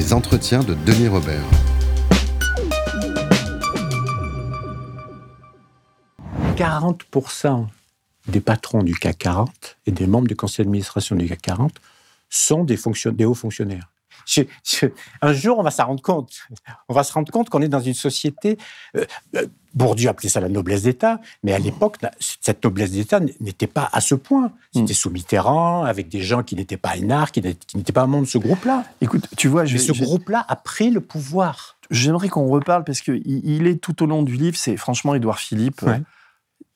Les entretiens de Denis Robert. « 40% des patrons du CAC 40 et des membres du conseil d'administration du CAC 40 sont des, des hauts fonctionnaires un jour, on va s'en rendre compte. On va se rendre compte qu'on est dans une société. Euh, euh, Bourdieu appelait ça la noblesse d'État, mais à l'époque, cette noblesse d'État n'était pas à ce point. C'était hmm. sous Mitterrand, avec des gens qui n'étaient pas énarques, qui n'étaient pas membres de ce groupe-là. Écoute, tu vois, mais ce groupe-là a pris le pouvoir. J'aimerais qu'on reparle parce qu'il il est tout au long du livre. C'est franchement Édouard Philippe.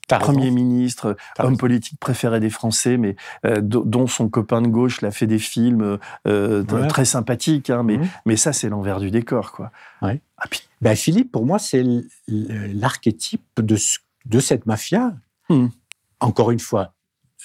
Premier ministre, homme politique préféré des Français, mais euh, dont son copain de gauche l'a fait des films euh, très sympathiques, hein, mais, mmh. mais ça, c'est l'envers du décor. Quoi. Ouais. Ah, ben, Philippe, pour moi, c'est l'archétype de, de cette mafia. Mmh. Encore une fois,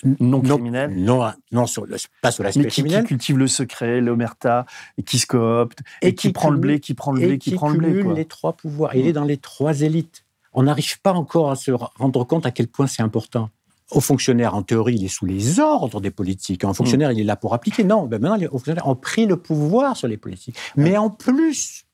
non criminel. Non, non, sur pas sur l'aspect criminel. Qui cultive le secret, l'omerta, et qui se coopte, et, qui, prend le blé, qui prend le blé, qui, prend le blé. les trois pouvoirs. Il est mmh. dans les trois élites on n'arrive pas encore à se rendre compte à quel point c'est important. Au fonctionnaire, en théorie, il est sous les ordres des politiques. Un fonctionnaire, mm. il est là pour appliquer. Non, ben maintenant, les fonctionnaires ont pris le pouvoir sur les politiques. Mais en plus,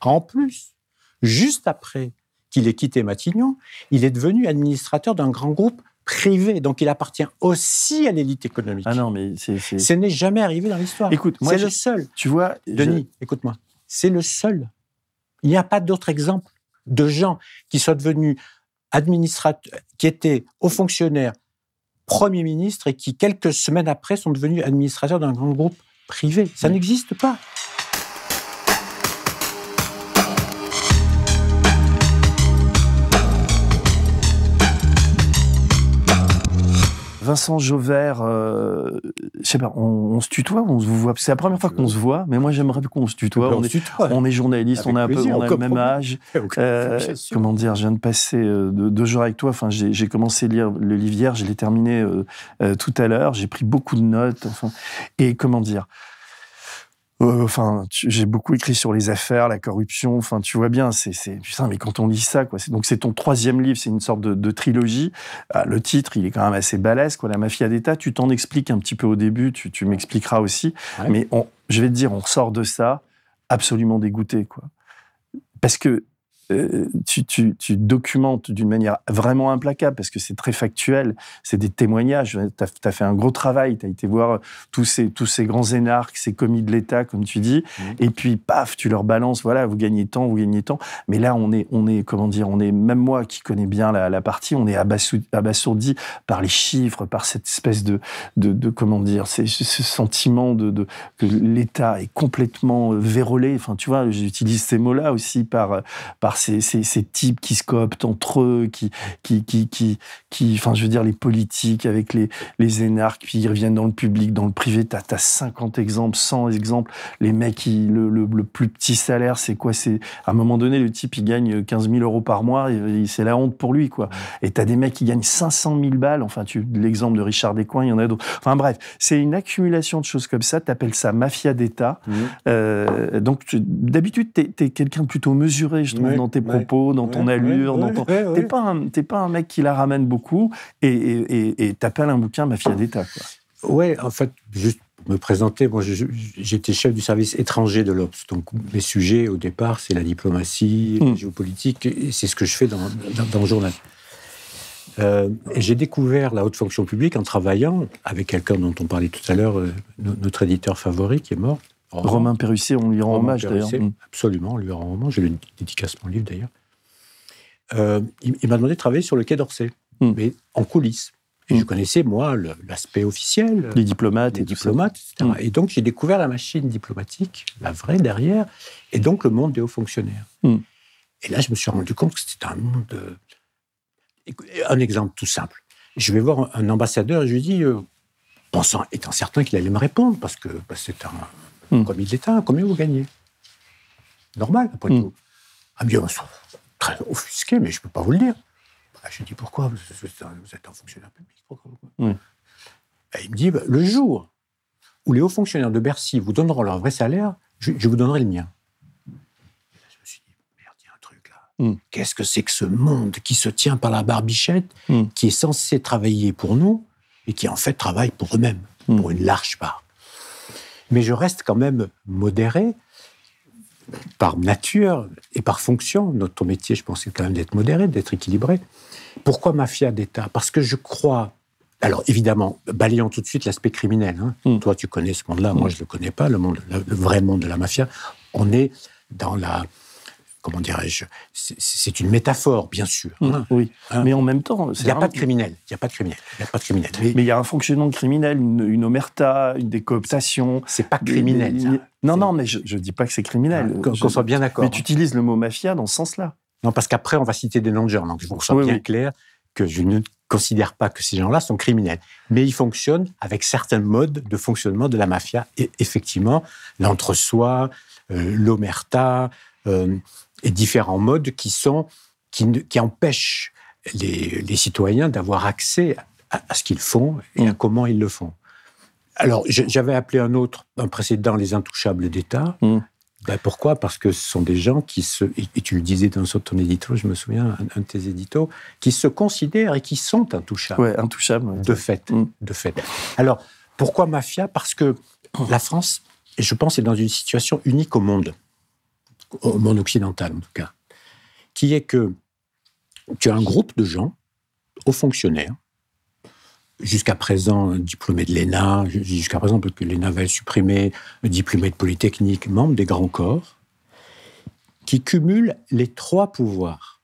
en plus, juste après qu'il ait quitté Matignon, il est devenu administrateur d'un grand groupe privé, donc il appartient aussi à l'élite économique. Ah non, mais c'est, Ce n'est jamais arrivé dans l'histoire. Écoute, c'est le seul. Tu vois, Denis, écoute-moi, c'est le seul. Il n'y a pas d'autre exemple de gens qui sont devenus administrateurs, qui étaient hauts fonctionnaires, premiers ministres et qui, quelques semaines après, sont devenus administrateurs d'un grand groupe privé. Ça n'existe pas. Vincent Jauvert, euh, je sais pas, on, se tutoie, on se voit? C'est la première fois qu'on se voit, mais moi j'aimerais qu'on se tutoie. On, est, on est journaliste, on a, un peu, on a le même âge. Euh, comment dire, je viens de passer euh, deux, jours avec toi. Enfin, j'ai commencé à lire le livre hier, je l'ai terminé tout à l'heure. J'ai pris beaucoup de notes. Enfin, et comment dire, euh, enfin, j'ai beaucoup écrit sur les affaires, la corruption. Enfin, tu vois bien, c'est, putain, mais quand on lit ça, quoi. Donc, c'est ton troisième livre, c'est une sorte de, trilogie. Ah, le titre, il est quand même assez balèze, quoi. La mafia d'État. Tu t'en expliques un petit peu au début, tu, m'expliqueras aussi. Mais je vais te dire, on sort de ça absolument dégoûté, quoi. Parce que euh, tu, tu, tu, documentes d'une manière vraiment implacable, parce que c'est très factuel, c'est des témoignages. Tu as, fait un gros travail, tu as été voir tous ces, tous ces grands énarques, ces commis de l'État, comme tu dis, mmh. et puis paf, tu leur balances, voilà, vous gagnez tant, vous gagnez tant. Mais là, on est, on est comment dire, on est, même moi qui connais bien la, la partie, on est abasourdi par les chiffres, par cette espèce de, de, de comment dire, ce sentiment de, de que l'État est complètement vérolé. Enfin, tu vois, j'utilise ces mots-là aussi par, par ces, ces, types qui se cooptent entre eux, qui, qui, qui, qui, qui, enfin, je veux dire, les politiques avec les, les énarques, puis ils reviennent dans le public, dans le privé. Tu as, 50 exemples, 100 exemples. Les mecs, qui, le, le, plus petit salaire, c'est quoi? C'est À un moment donné, le type, il gagne 15 000 euros par mois, c'est la honte pour lui, quoi. Et tu as des mecs qui gagnent 500 000 balles. Enfin, tu l'exemple de Richard Descoings, il y en a d'autres. Enfin, bref, c'est une accumulation de choses comme ça. Tu appelles ça mafia d'État. Mmh. Euh, donc, d'habitude, tu es, quelqu'un plutôt mesuré, je trouve, dans tes propos, dans ton allure. dans ton... T'es pas, un, pas un mec qui la ramène beaucoup et t'appelles un bouquin Mafia d'État. Ouais, en fait, juste pour me présenter, moi j'étais chef du service étranger de l'Obs. Donc mes sujets au départ, c'est la diplomatie, la hmm. géopolitique, et c'est ce que je fais dans, dans, le journal. Euh, et j'ai découvert la haute fonction publique en travaillant avec quelqu'un dont on parlait tout à l'heure, euh, notre éditeur favori qui est mort, Romain, Romain on lui rend hommage d'ailleurs. Mm. Absolument, on lui rend hommage. J'ai le dédicace mon livre d'ailleurs. Euh, il, m'a demandé de travailler sur le Quai d'Orsay, mm. mais en coulisses. Et je mm. connaissais, moi, l'aspect officiel. Les diplomates. Les diplomates, etc. Et donc, j'ai découvert la machine diplomatique, la vraie derrière, et donc le monde des hauts fonctionnaires. Et là, je me suis rendu compte que c'était un monde. De... Un exemple tout simple. Je vais voir un ambassadeur et je lui dis, euh, pensant, étant certain qu'il allait me répondre, parce que bah, c'est un, mmh. commis de l'État, combien vous gagnez? Normal, après mm. tout. Dit, oh, très offusqué, mais je ne peux pas vous le dire. Bah, je lui dis, pourquoi vous, êtes un fonctionnaire public pourquoi, il me dit, bah, le jour où les hauts fonctionnaires de Bercy vous donneront leur vrai salaire, je, vous donnerai le mien. je me suis dit, merde, il y a un truc là. Mm. Qu'est-ce que c'est que ce monde qui se tient par la barbichette, mm. qui est censé travailler pour nous et qui en fait travaille pour eux-mêmes, pour une large part Mais je reste quand même modéré par nature et par fonction, notre métier, je pense, c'est quand même d'être modéré, d'être équilibré. Pourquoi mafia d'État? Parce que je crois. Alors évidemment, balayons tout de suite l'aspect criminel. Hein. Hmm. Toi, tu connais ce monde-là, moi, hmm. je ne le connais pas, le, monde, le vrai monde de la mafia. On est dans la, comment dirais-je, c'est une métaphore, bien sûr. Mmh, hein. oui, hein. mais en même temps, il n'y a, pas de criminel. Il n'y a pas de criminel. Il a pas de criminel. Mais il y a un fonctionnement criminel, une, omerta, une décooptation. C'est pas criminel. Non, non, mais je ne dis pas que c'est criminel. Qu'on soit bien d'accord. Mais tu utilises le mot mafia dans ce sens-là. Non, parce qu'après, on va citer des noms de gens. Donc, que soit bien clair que je ne considère pas que ces gens-là sont criminels. Mais ils fonctionnent avec certains modes de fonctionnement de la mafia. Et effectivement, l'entre-soi, euh, l'omerta, euh, et différents modes qui, sont, qui, qui empêchent les, les citoyens d'avoir accès à, ce qu'ils font et à mm. comment ils le font. Alors, j'avais appelé un autre, un précédent, les intouchables d'État. Mm. Ben pourquoi? Parce que ce sont des gens qui se, et tu le disais dans ton édito, je me souviens, un, de tes éditos, qui se considèrent et qui sont intouchables. Ouais, intouchables. De fait, mm. de fait. Alors, pourquoi mafia? Parce que la France, et je pense, est dans une situation unique au monde au monde occidental en tout cas, qui est que tu as un groupe de gens, hauts fonctionnaires, jusqu'à présent diplômés de l'ENA, jusqu'à présent parce que l'ENA va être supprimé, diplômés de Polytechnique, membres des grands corps, qui cumulent les trois pouvoirs.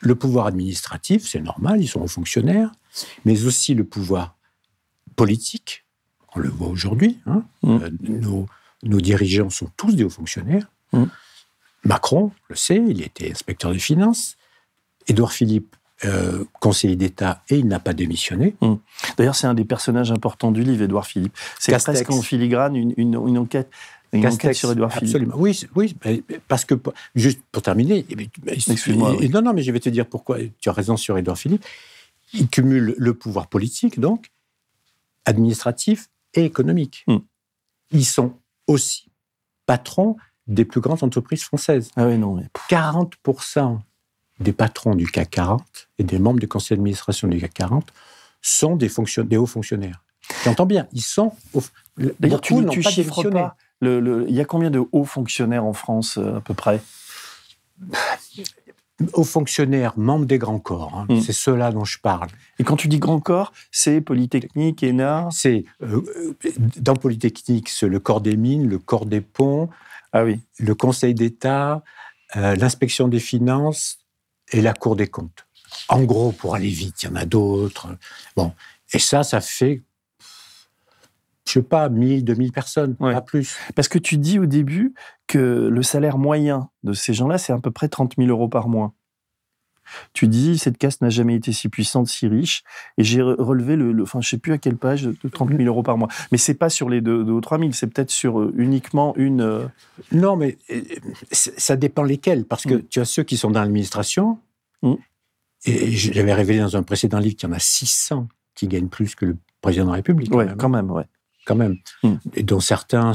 Le pouvoir administratif, c'est normal, ils sont hauts fonctionnaires, mais aussi le pouvoir politique, on le voit aujourd'hui, hein, mmh. euh, nos, nos, dirigeants sont tous des hauts fonctionnaires, mmh. Macron le sait, il était inspecteur des finances. Édouard Philippe, euh, conseiller d'État, et il n'a pas démissionné. Hum. D'ailleurs, c'est un des personnages importants du livre, Édouard Philippe. C'est presque en filigrane une, enquête. Une enquête sur Édouard Philippe. Absolument. Oui, oui, parce que, juste pour terminer, Excuse-moi. Non, non, mais je vais te dire pourquoi. Tu as raison sur Édouard Philippe. Il cumule le pouvoir politique, donc, administratif et économique. Hum. Ils sont aussi patrons des plus grandes entreprises françaises. Ah oui, non. 40% des patrons du CAC 40 et des membres du conseil d'administration du CAC 40 sont des, des hauts fonctionnaires. J'entends bien, ils sont. D'ailleurs, tu, tu pas chiffres pas. il y a combien de hauts fonctionnaires en France, euh, à peu près? Hauts fonctionnaires, membres des grands corps, hein. hmm. c'est ceux-là dont je parle. Et quand tu dis grands corps, c'est Polytechnique, ENA C'est euh, euh, dans Polytechnique, c'est le corps des mines, le corps des ponts, ah oui. Le Conseil d'État, euh, l'inspection des finances et la Cour des comptes. En gros, pour aller vite, il y en a d'autres. Bon, et ça, ça fait, je sais pas, 1000, 2000 personnes, pas plus. Parce que tu dis au début que le salaire moyen de ces gens-là, c'est à peu près 30 000 euros par mois. Tu dis, cette caste n'a jamais été si puissante, si riche, et j'ai relevé le, enfin, je sais plus à quelle page, de 30 000 euros par mois. Mais c'est pas sur les 2 ou 3 000, c'est peut-être sur euh, uniquement une. Euh, non, mais euh, ça dépend lesquels, parce que mm. tu as ceux qui sont dans l'administration, mm. et j'avais révélé dans un précédent livre qu'il y en a 600 qui gagnent plus que le président de la République. Oui, quand même, ouais. Quand même. Mm. Et dont certains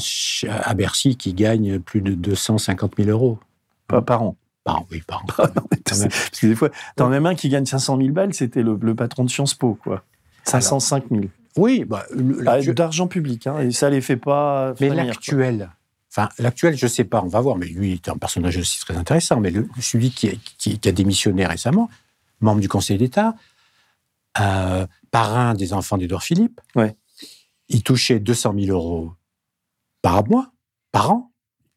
à Bercy qui gagnent plus de 250 000 euros. par an. Par oui, par ah Parce que des fois, t'en as même un qui gagne 500 000 balles, c'était le, patron de Sciences Po, quoi. 505 000. Oui, bah, ah, d'argent public, hein, et ça les fait pas. Mais l'actuel, enfin l'actuel, je sais pas, on va voir. Mais lui, est un personnage aussi très intéressant. Mais le, celui qui, qui, a démissionné récemment, membre du Conseil d'État, euh, parrain des enfants d'Édouard Philippe, ouais. il touchait 200 000 euros par mois, par an.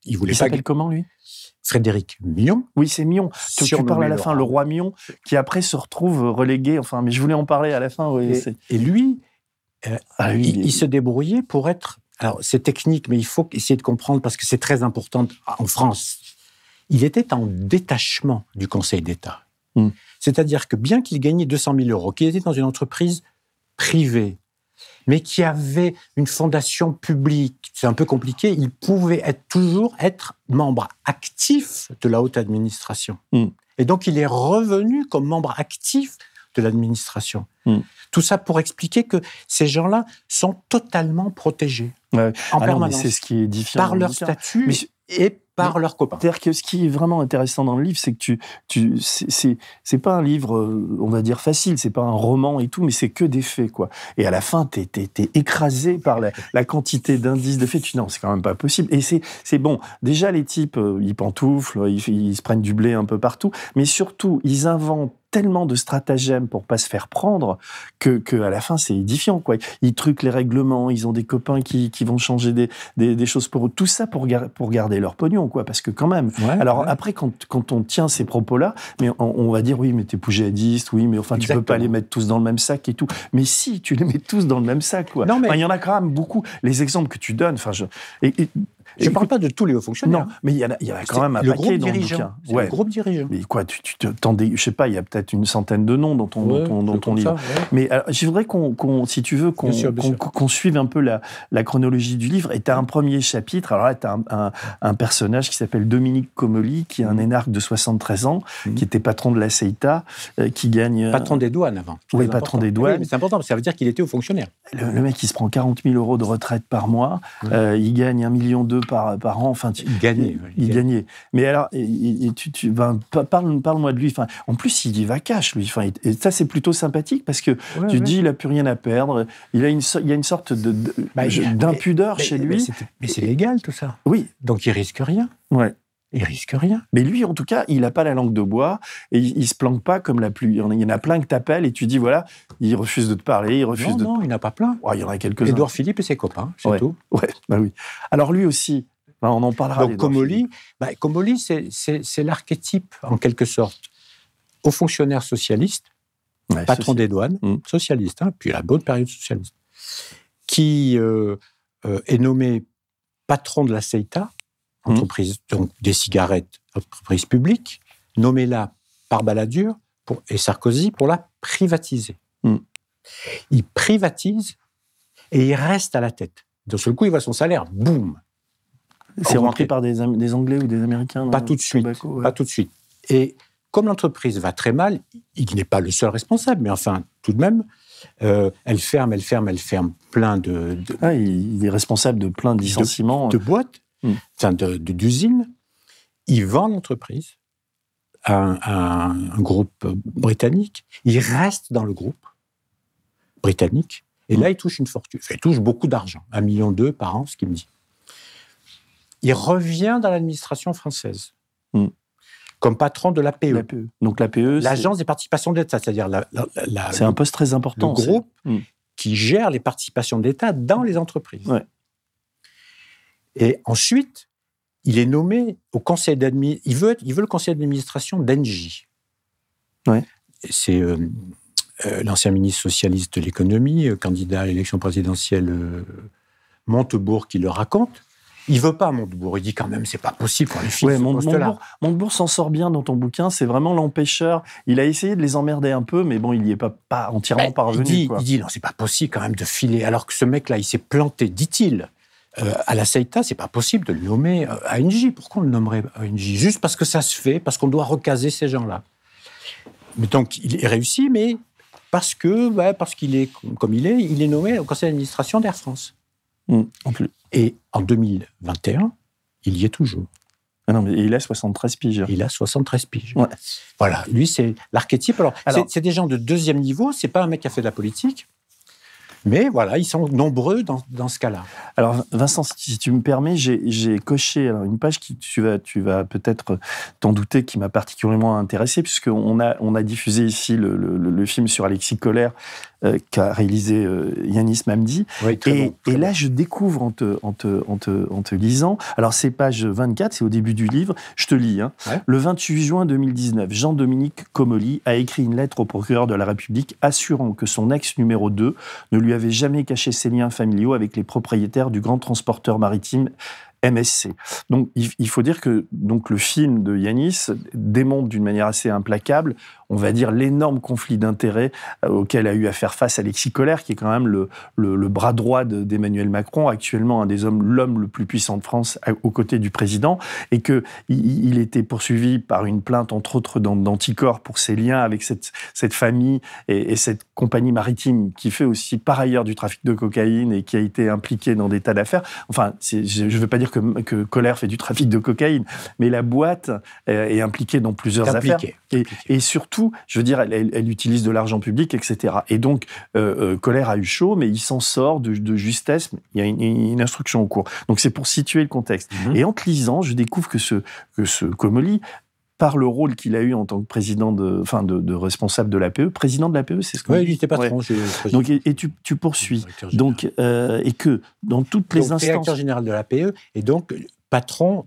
Il voulait il s'appelle comment lui? Frédéric Mion. Oui, c'est Mion. Tu, parles à la fin, le roi Mion, qui après se retrouve relégué. Enfin, mais je voulais en parler à la fin. et, lui, euh, ah, il, se débrouillait pour être. Alors, c'est technique, mais il faut essayer de comprendre parce que c'est très important en France. Il était en détachement du Conseil d'État. Hmm. C'est-à-dire que bien qu'il gagnait 200 000 euros, qu'il était dans une entreprise privée, mais qui avait une fondation publique, c'est un peu compliqué, il pouvait être, toujours être membre actif de la haute administration. Hmm. Et donc il est revenu comme membre actif de l'administration. Hmm. Tout ça pour expliquer que ces gens-là sont totalement protégés en ah permanence. C'est ce qui est différent par leur statut et par leurs copains. C'est-à-dire que ce qui est vraiment intéressant dans le livre, c'est que tu, tu c'est pas un livre, euh, on va dire facile, c'est pas un roman et tout, mais c'est que des faits, quoi. Et à la fin, t'es es, écrasé par la, quantité d'indices de faits. Tu non, c'est quand même pas possible. Et c'est bon. Déjà, les types, euh, ils pantouflent, ils, ils se prennent du blé un peu partout, mais surtout, ils inventent tellement de stratagèmes pour pas se faire prendre que, que à la fin c'est édifiant quoi. Ils truquent les règlements, ils ont des copains qui, qui vont changer des, des, des, choses pour eux, tout ça pour, pour garder leur pognon quoi. Parce que quand même. Alors après quand, quand on tient ces propos là, mais on, va dire oui mais t'es poujadiste, oui mais enfin tu peux pas les mettre tous dans le même sac et tout. Mais si tu les mets tous dans le même sac quoi. Non mais il y en a quand même beaucoup. Les exemples que tu donnes, enfin je je ne parle pas de tous les hauts fonctionnaires. Non, mais il y, a, y a quand même un le paquet dans dirigeant. le Ouais. Le groupe dirigeant. Mais quoi, tu, tu je sais pas, il y a peut-être une centaine de noms dans ton, dans ton, livre. Mais je voudrais qu'on, si tu veux, qu'on, qu'on, suive un peu la, la, chronologie du livre. Et tu as un premier chapitre. Alors là, tu as un, un, personnage qui s'appelle Dominique Comoli, qui est un mm. énarque de 73 ans, mm. qui était patron de la CEITA, euh, qui gagne. Patron des douanes avant. Oui, patron des douanes. c'est important, ça veut dire qu'il était au fonctionnaire. Le, mec, il se prend 40 000 euros de retraite par mois. Euh, il gagne un million d'euros par, par an il gagnait. Il, gagnait. Mais alors, tu, tu ben, parle, parle-moi de lui. Enfin, en plus, il y va cash, lui. Enfin, et ça, c'est plutôt sympathique parce que tu dis, il a plus rien à perdre. Il a une, il y a une sorte de, bah, d'impudeur chez lui. Mais c'est légal, tout ça. Oui. Donc, il risque rien. Ouais. Il risque rien. Mais lui, en tout cas, il n'a pas la langue de bois et il, ne se planque pas comme la pluie. Il y en a plein que t'appelles et tu dis voilà, il refuse de te parler, il refuse non, de. Non, il n'a pas plein. il y en a quelques-uns. Édouard Philippe et ses copains, c'est tout. Ouais, bah oui. Alors lui aussi, on en parlera. Donc Comoli, bah, c'est l'archétype, en quelque sorte, au fonctionnaire socialiste, patron des douanes, mmh. socialiste, hein, puis la bonne période socialiste, qui euh, euh, est nommé patron de la CETA. Entreprise donc des cigarettes, entreprise publique, nommé là par Balladur pour, et Sarkozy pour la privatiser. Mmh. Il privatise et il reste à la tête. D'un seul coup, il voit son salaire, boum, c'est rentré par des, Anglais ou des Américains Pas tout de suite. Pas tout de suite. Et comme l'entreprise va très mal, il n'est pas le seul responsable, mais enfin, tout de même, euh, elle ferme, elle ferme, elle ferme plein de. ah, il est responsable de plein de licenciements. De, boîtes, enfin d'usines. il vend l'entreprise à, un, groupe britannique. Il reste dans le groupe britannique. Et là, il touche une fortune. il touche beaucoup d'argent, un million d'euros par an, ce qu'il me dit il revient dans l'administration française. Hmm. Comme patron de l'APE. E. Donc l'APE, l'agence des participations d'État, c'est-à-dire la, c'est un poste très important. Le groupe hmm. qui gère les participations d'État dans les entreprises. Et ensuite, il est nommé au conseil d'administration. Il veut, il veut le conseil d'administration d'Engie. Ouais. C'est euh, euh, l'ancien ministre socialiste de l'économie, euh, candidat à l'élection présidentielle Montebourg, qui le raconte. Il veut pas Montebourg. Il dit quand même, c'est pas possible qu'on les file ouais, Montebourg, Montebourg s'en sort bien dans ton bouquin. C'est vraiment l'empêcheur. Il a essayé de les emmerder un peu, mais bon, il n'y est pas, pas entièrement parvenu. Il dit, il dit, non, c'est pas possible quand même de filer. Alors que ce mec-là, il s'est planté, dit-il. Euh, à la CETA, c'est pas possible de le nommer euh, ANJ. Pourquoi on le nommerait ANJ Juste parce que ça se fait, parce qu'on doit recaser ces gens-là. Mais donc, il est réussi, mais parce que, bah, parce qu'il est comme il est, il est nommé au conseil d'administration d'Air France. Mmh, en plus. Et en 2021, il y est toujours. Ah non, mais il a 73 piges. Il a 73 piges. Voilà, lui, c'est l'archétype. Alors, c'est des gens de deuxième niveau, c'est pas un mec qui a fait de la politique. Mais voilà, ils sont nombreux dans, ce cas-là. Alors, Vincent, si tu me permets, j'ai coché une page qui, tu vas, tu vas peut-être t'en douter, qui m'a particulièrement intéressé, puisqu'on a, on a diffusé ici le, le, film sur Alexis Colère euh, qu'a réalisé euh, Yanis Mamdi. et, et là, je découvre en te, en te, en te, en te lisant, alors c'est page 24, c'est au début du livre, je te lis. Hein. Le 28 juin 2019, Jean-Dominique Comoli a écrit une lettre au procureur de la République assurant que son ex numéro 2 ne lui avait jamais caché ses liens familiaux avec les propriétaires du grand transporteur maritime MSC. Donc il, faut dire que donc le film de Yanis démontre d'une manière assez implacable on va dire, l'énorme conflit d'intérêts euh, auquel a eu à faire face Alexis Collère, qui est quand même le, le, bras droit d'Emmanuel Macron, actuellement un des hommes, l'homme le plus puissant de France aux côtés du président, et que il, était poursuivi par une plainte, entre autres, d'anticorps pour ses liens avec cette, cette famille et, cette compagnie maritime qui fait aussi par ailleurs du trafic de cocaïne et qui a été impliquée dans des tas d'affaires. Enfin, je ne veux pas dire que, que Colère fait du trafic de cocaïne, mais la boîte euh, est impliquée dans plusieurs affaires. Et, et surtout, je veux dire, elle, utilise de l'argent public, etc. Et donc, euh, euh, Colère a eu chaud, mais il s'en sort de, justesse. Il y a une, instruction au cours. Donc, c'est pour situer le contexte. Mhm. Et en te lisant, je découvre que ce, que ce Comoli, par le rôle qu'il a eu en tant que président de, enfin de, responsable de l'APE, président de l'APE, c'est ce que oui, il était patron. Donc et, tu, poursuis. Donc euh, et que dans toutes les instances, directeur général de l'APE et donc patron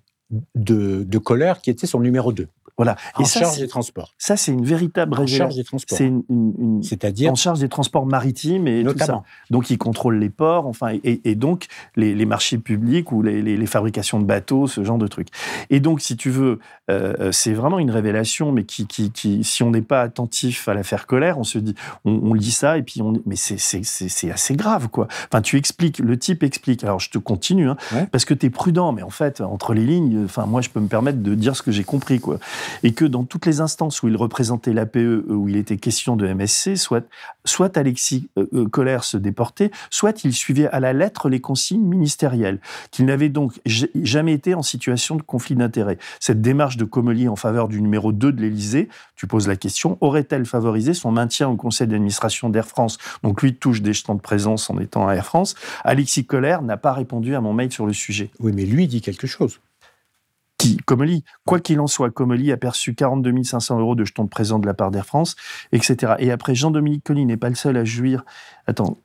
de, de Colère qui était son numéro 2. Voilà. En charge des transports. Ça, c'est une véritable En charge des transports. C'est une, C'est-à-dire en charge des transports maritimes et notamment. tout ça. Donc, il contrôle les ports, enfin, et, donc les, marchés publics ou les, fabrications de bateaux, ce genre de trucs. Et donc, si tu veux, euh, euh, c'est vraiment une révélation, mais qui, qui, qui si on n'est pas attentif à l'affaire colère, on se dit, on, lit ça et puis on, mais c'est assez grave, quoi. Enfin, tu expliques, le type explique. Alors, je te continue, hein, parce que tu es prudent, mais en fait, entre les lignes, enfin, moi, je peux me permettre de dire ce que j'ai compris, quoi et que dans toutes les instances où il représentait l'APE, euh, où il était question de MSC, soit, soit Alexis euh, euh, Collère se déportait, soit il suivait à la lettre les consignes ministérielles, qu'il n'avait donc jamais été en situation de conflit d'intérêts. Cette démarche de Comely en faveur du numéro 2 de l'Élysée, tu poses la question, aurait-elle favorisé son maintien au conseil d'administration d'Air France? Donc lui touche des jetons de présence en étant à Air France. Alexis Collère n'a pas répondu à mon mail sur le sujet. Oui, mais lui dit quelque chose qui, Comely, quoi qu'il en soit, Comely a perçu 42 500 euros de jetons de présent de la part d'Air France, etc. Et après, Jean-Dominique Colli n'est pas le seul à jouir. Attends,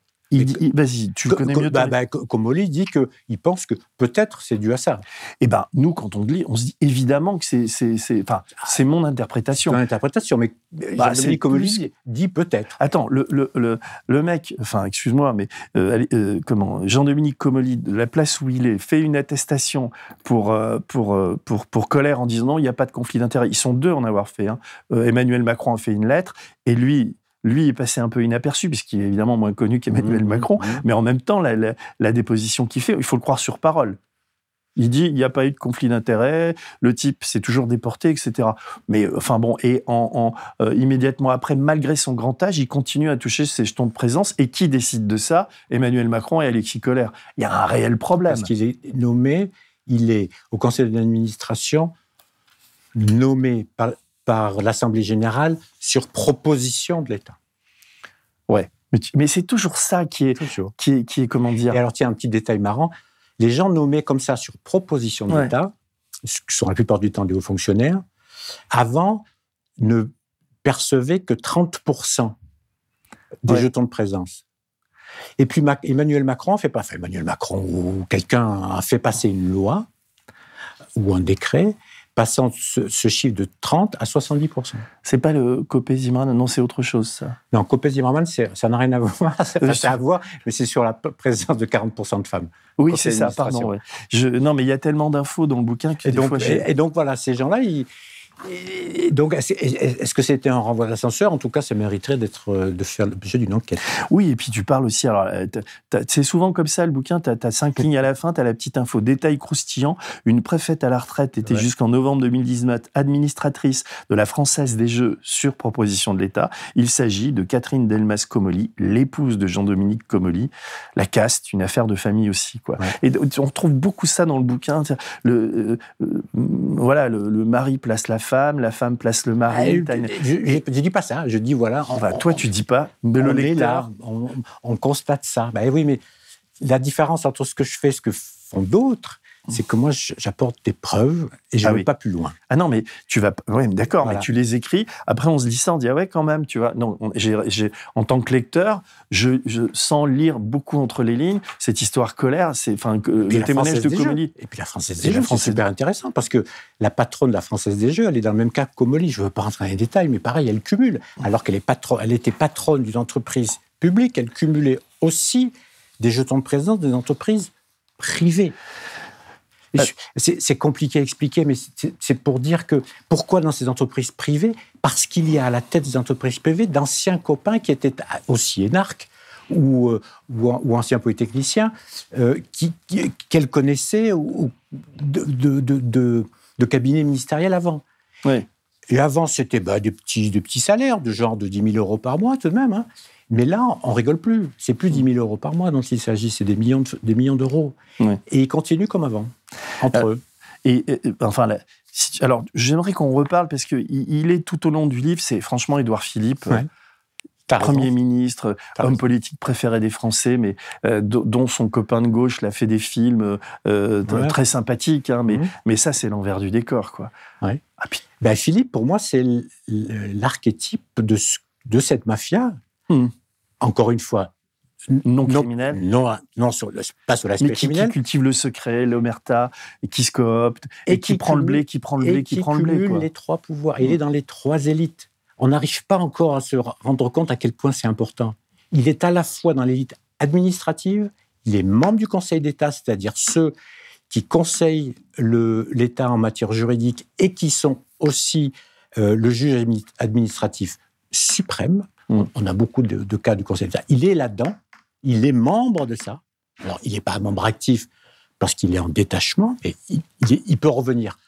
Vas-y, tu connais mieux. Bah, bah, Comoli dit qu'il pense que peut-être c'est dû à ça. Eh ben, nous, quand on le lit, on se dit évidemment que c'est, c'est, enfin, c'est mon interprétation. C'est mon interprétation, mais bah, Comoli dit peut-être. Attends, le, le, le, le, mec, enfin, excuse-moi, mais euh, euh, comment Jean-Dominique Comoli, de la place où il est, fait une attestation pour, euh, pour, pour, pour colère en disant non, il n'y a pas de conflit d'intérêt. Ils sont deux en avoir fait. Hein. Emmanuel Macron a fait une lettre et lui, lui est passé un peu inaperçu, puisqu'il est évidemment moins connu qu'Emmanuel mmh, Macron, mmh, mmh. mais en même temps, la, déposition qu'il fait, il faut le croire sur parole. Il dit il n'y a pas eu de conflit d'intérêt, le type s'est toujours déporté, etc. Mais euh, enfin bon, et en, euh, immédiatement après, malgré son grand âge, il continue à toucher ses jetons de présence. Et qui décide de ça? Emmanuel Macron et Alexis Collère. Il y a un réel problème. Parce qu'il est nommé, il est au conseil d'administration nommé par, par l'Assemblée générale sur proposition de l'État. Ouais, mais, c'est toujours ça qui est, qui est, qui est, comment dire. Et alors, tiens, un petit détail marrant les gens nommés comme ça sur proposition de l'État, qui sont la plupart du temps des hauts fonctionnaires, avant ne percevaient que 30% des jetons de présence. Et puis Emmanuel Macron fait pas, enfin Emmanuel Macron ou quelqu'un a fait passer une loi ou un décret passant ce, chiffre de 30 à 70% C'est pas le Copé Zimmerman, non, c'est autre chose, ça. Non, Copé Zimmerman, ça n'a rien à voir, ça à voir, mais c'est sur la présence de 40% de femmes. Oui, c'est ça, pardon. Je, non, mais il y a tellement d'infos dans le bouquin que et donc, et, donc, voilà, ces gens-là, ils, donc, est-ce que c'était un renvoi d'ascenseur En tout cas, ça mériterait d'être, euh, de faire l'objet d'une enquête. Oui, et puis tu parles aussi. Alors, euh, c'est souvent comme ça le bouquin. Tu as, cinq lignes à la fin, tu as la petite info. Détail croustillant. Une préfète à la retraite était jusqu'en novembre 2019 administratrice de la Française des Jeux sur proposition de l'État. Il s'agit de Catherine Delmas Comoli, l'épouse de Jean-Dominique Comoli. La caste, une affaire de famille aussi. Quoi. Et on trouve beaucoup ça dans le bouquin. Le, euh, voilà, le, le mari place la femme, la femme place le mari. Ah, je, ne dis pas ça, je dis voilà. Enfin, toi, tu dis pas, mais le lecteur. on, constate ça. Ben oui, mais la différence entre ce que je fais et ce que font d'autres, c'est que moi, j'apporte des preuves et je ne ah vais pas plus loin. Ah non, mais tu vas. Oui, d'accord, mais tu les écris. Après, on se dit ça, on dit ah ouais, quand même, tu vois. Non, en tant que lecteur, je, je, sens lire beaucoup entre les lignes cette histoire colère, c'est enfin le témoignage de Comoli. Et puis la Française des Jeux, c'est super intéressant parce que la patronne de la Française des Jeux, elle est dans le même cas que Comoli. Je ne veux pas rentrer dans les détails, mais pareil, elle cumule. Alors qu'elle patron, elle était patronne d'une entreprise publique, elle cumulait aussi des jetons de présence des entreprises privées. Euh, c'est compliqué à expliquer, mais c'est pour dire que pourquoi dans ces entreprises privées Parce qu'il y a à la tête des entreprises privées d'anciens copains qui étaient aussi énarques ou, euh, ou, anciens polytechniciens euh, qu'elle connaissait ou, de, de, de, cabinet ministériel avant. Et avant, c'était bah, des, petits, des petits salaires, de genre de 10 000 euros par mois tout de même. Hein. Mais là, on rigole plus. C'est plus 10 000 euros par mois dont il s'agit, c'est des millions, des millions d'euros. Et ils continuent comme avant, entre euh, eux. Et, enfin, alors j'aimerais qu'on reparle parce que il, est tout au long du livre. C'est franchement Édouard Philippe. Premier ministre, homme politique préféré des Français, mais euh, dont son copain de gauche l'a fait des films euh, très sympathiques, hein, mais, mhm. mais ça, c'est l'envers du décor. Quoi. Ah, ben, Philippe, pour moi, c'est l'archétype de, de cette mafia. Hmm. Encore une fois, non criminel. Non, non, sur pas sur l'aspect criminel. Qui cultive le secret, l'omerta, et qui se coopte, et, qui, prend le blé, qui prend le blé, qui, prend le blé. les trois pouvoirs. Il est hmm. dans les trois élites on n'arrive pas encore à se rendre compte à quel point c'est important. Il est à la fois dans l'élite administrative, il est membre du Conseil d'État, c'est-à-dire ceux qui conseillent l'État en matière juridique et qui sont aussi euh, le juge administratif suprême. Mm. On a beaucoup de, cas du Conseil d'État. Il est là-dedans, il est membre de ça. Alors, il n'est pas membre actif parce qu'il est en détachement, et il, peut revenir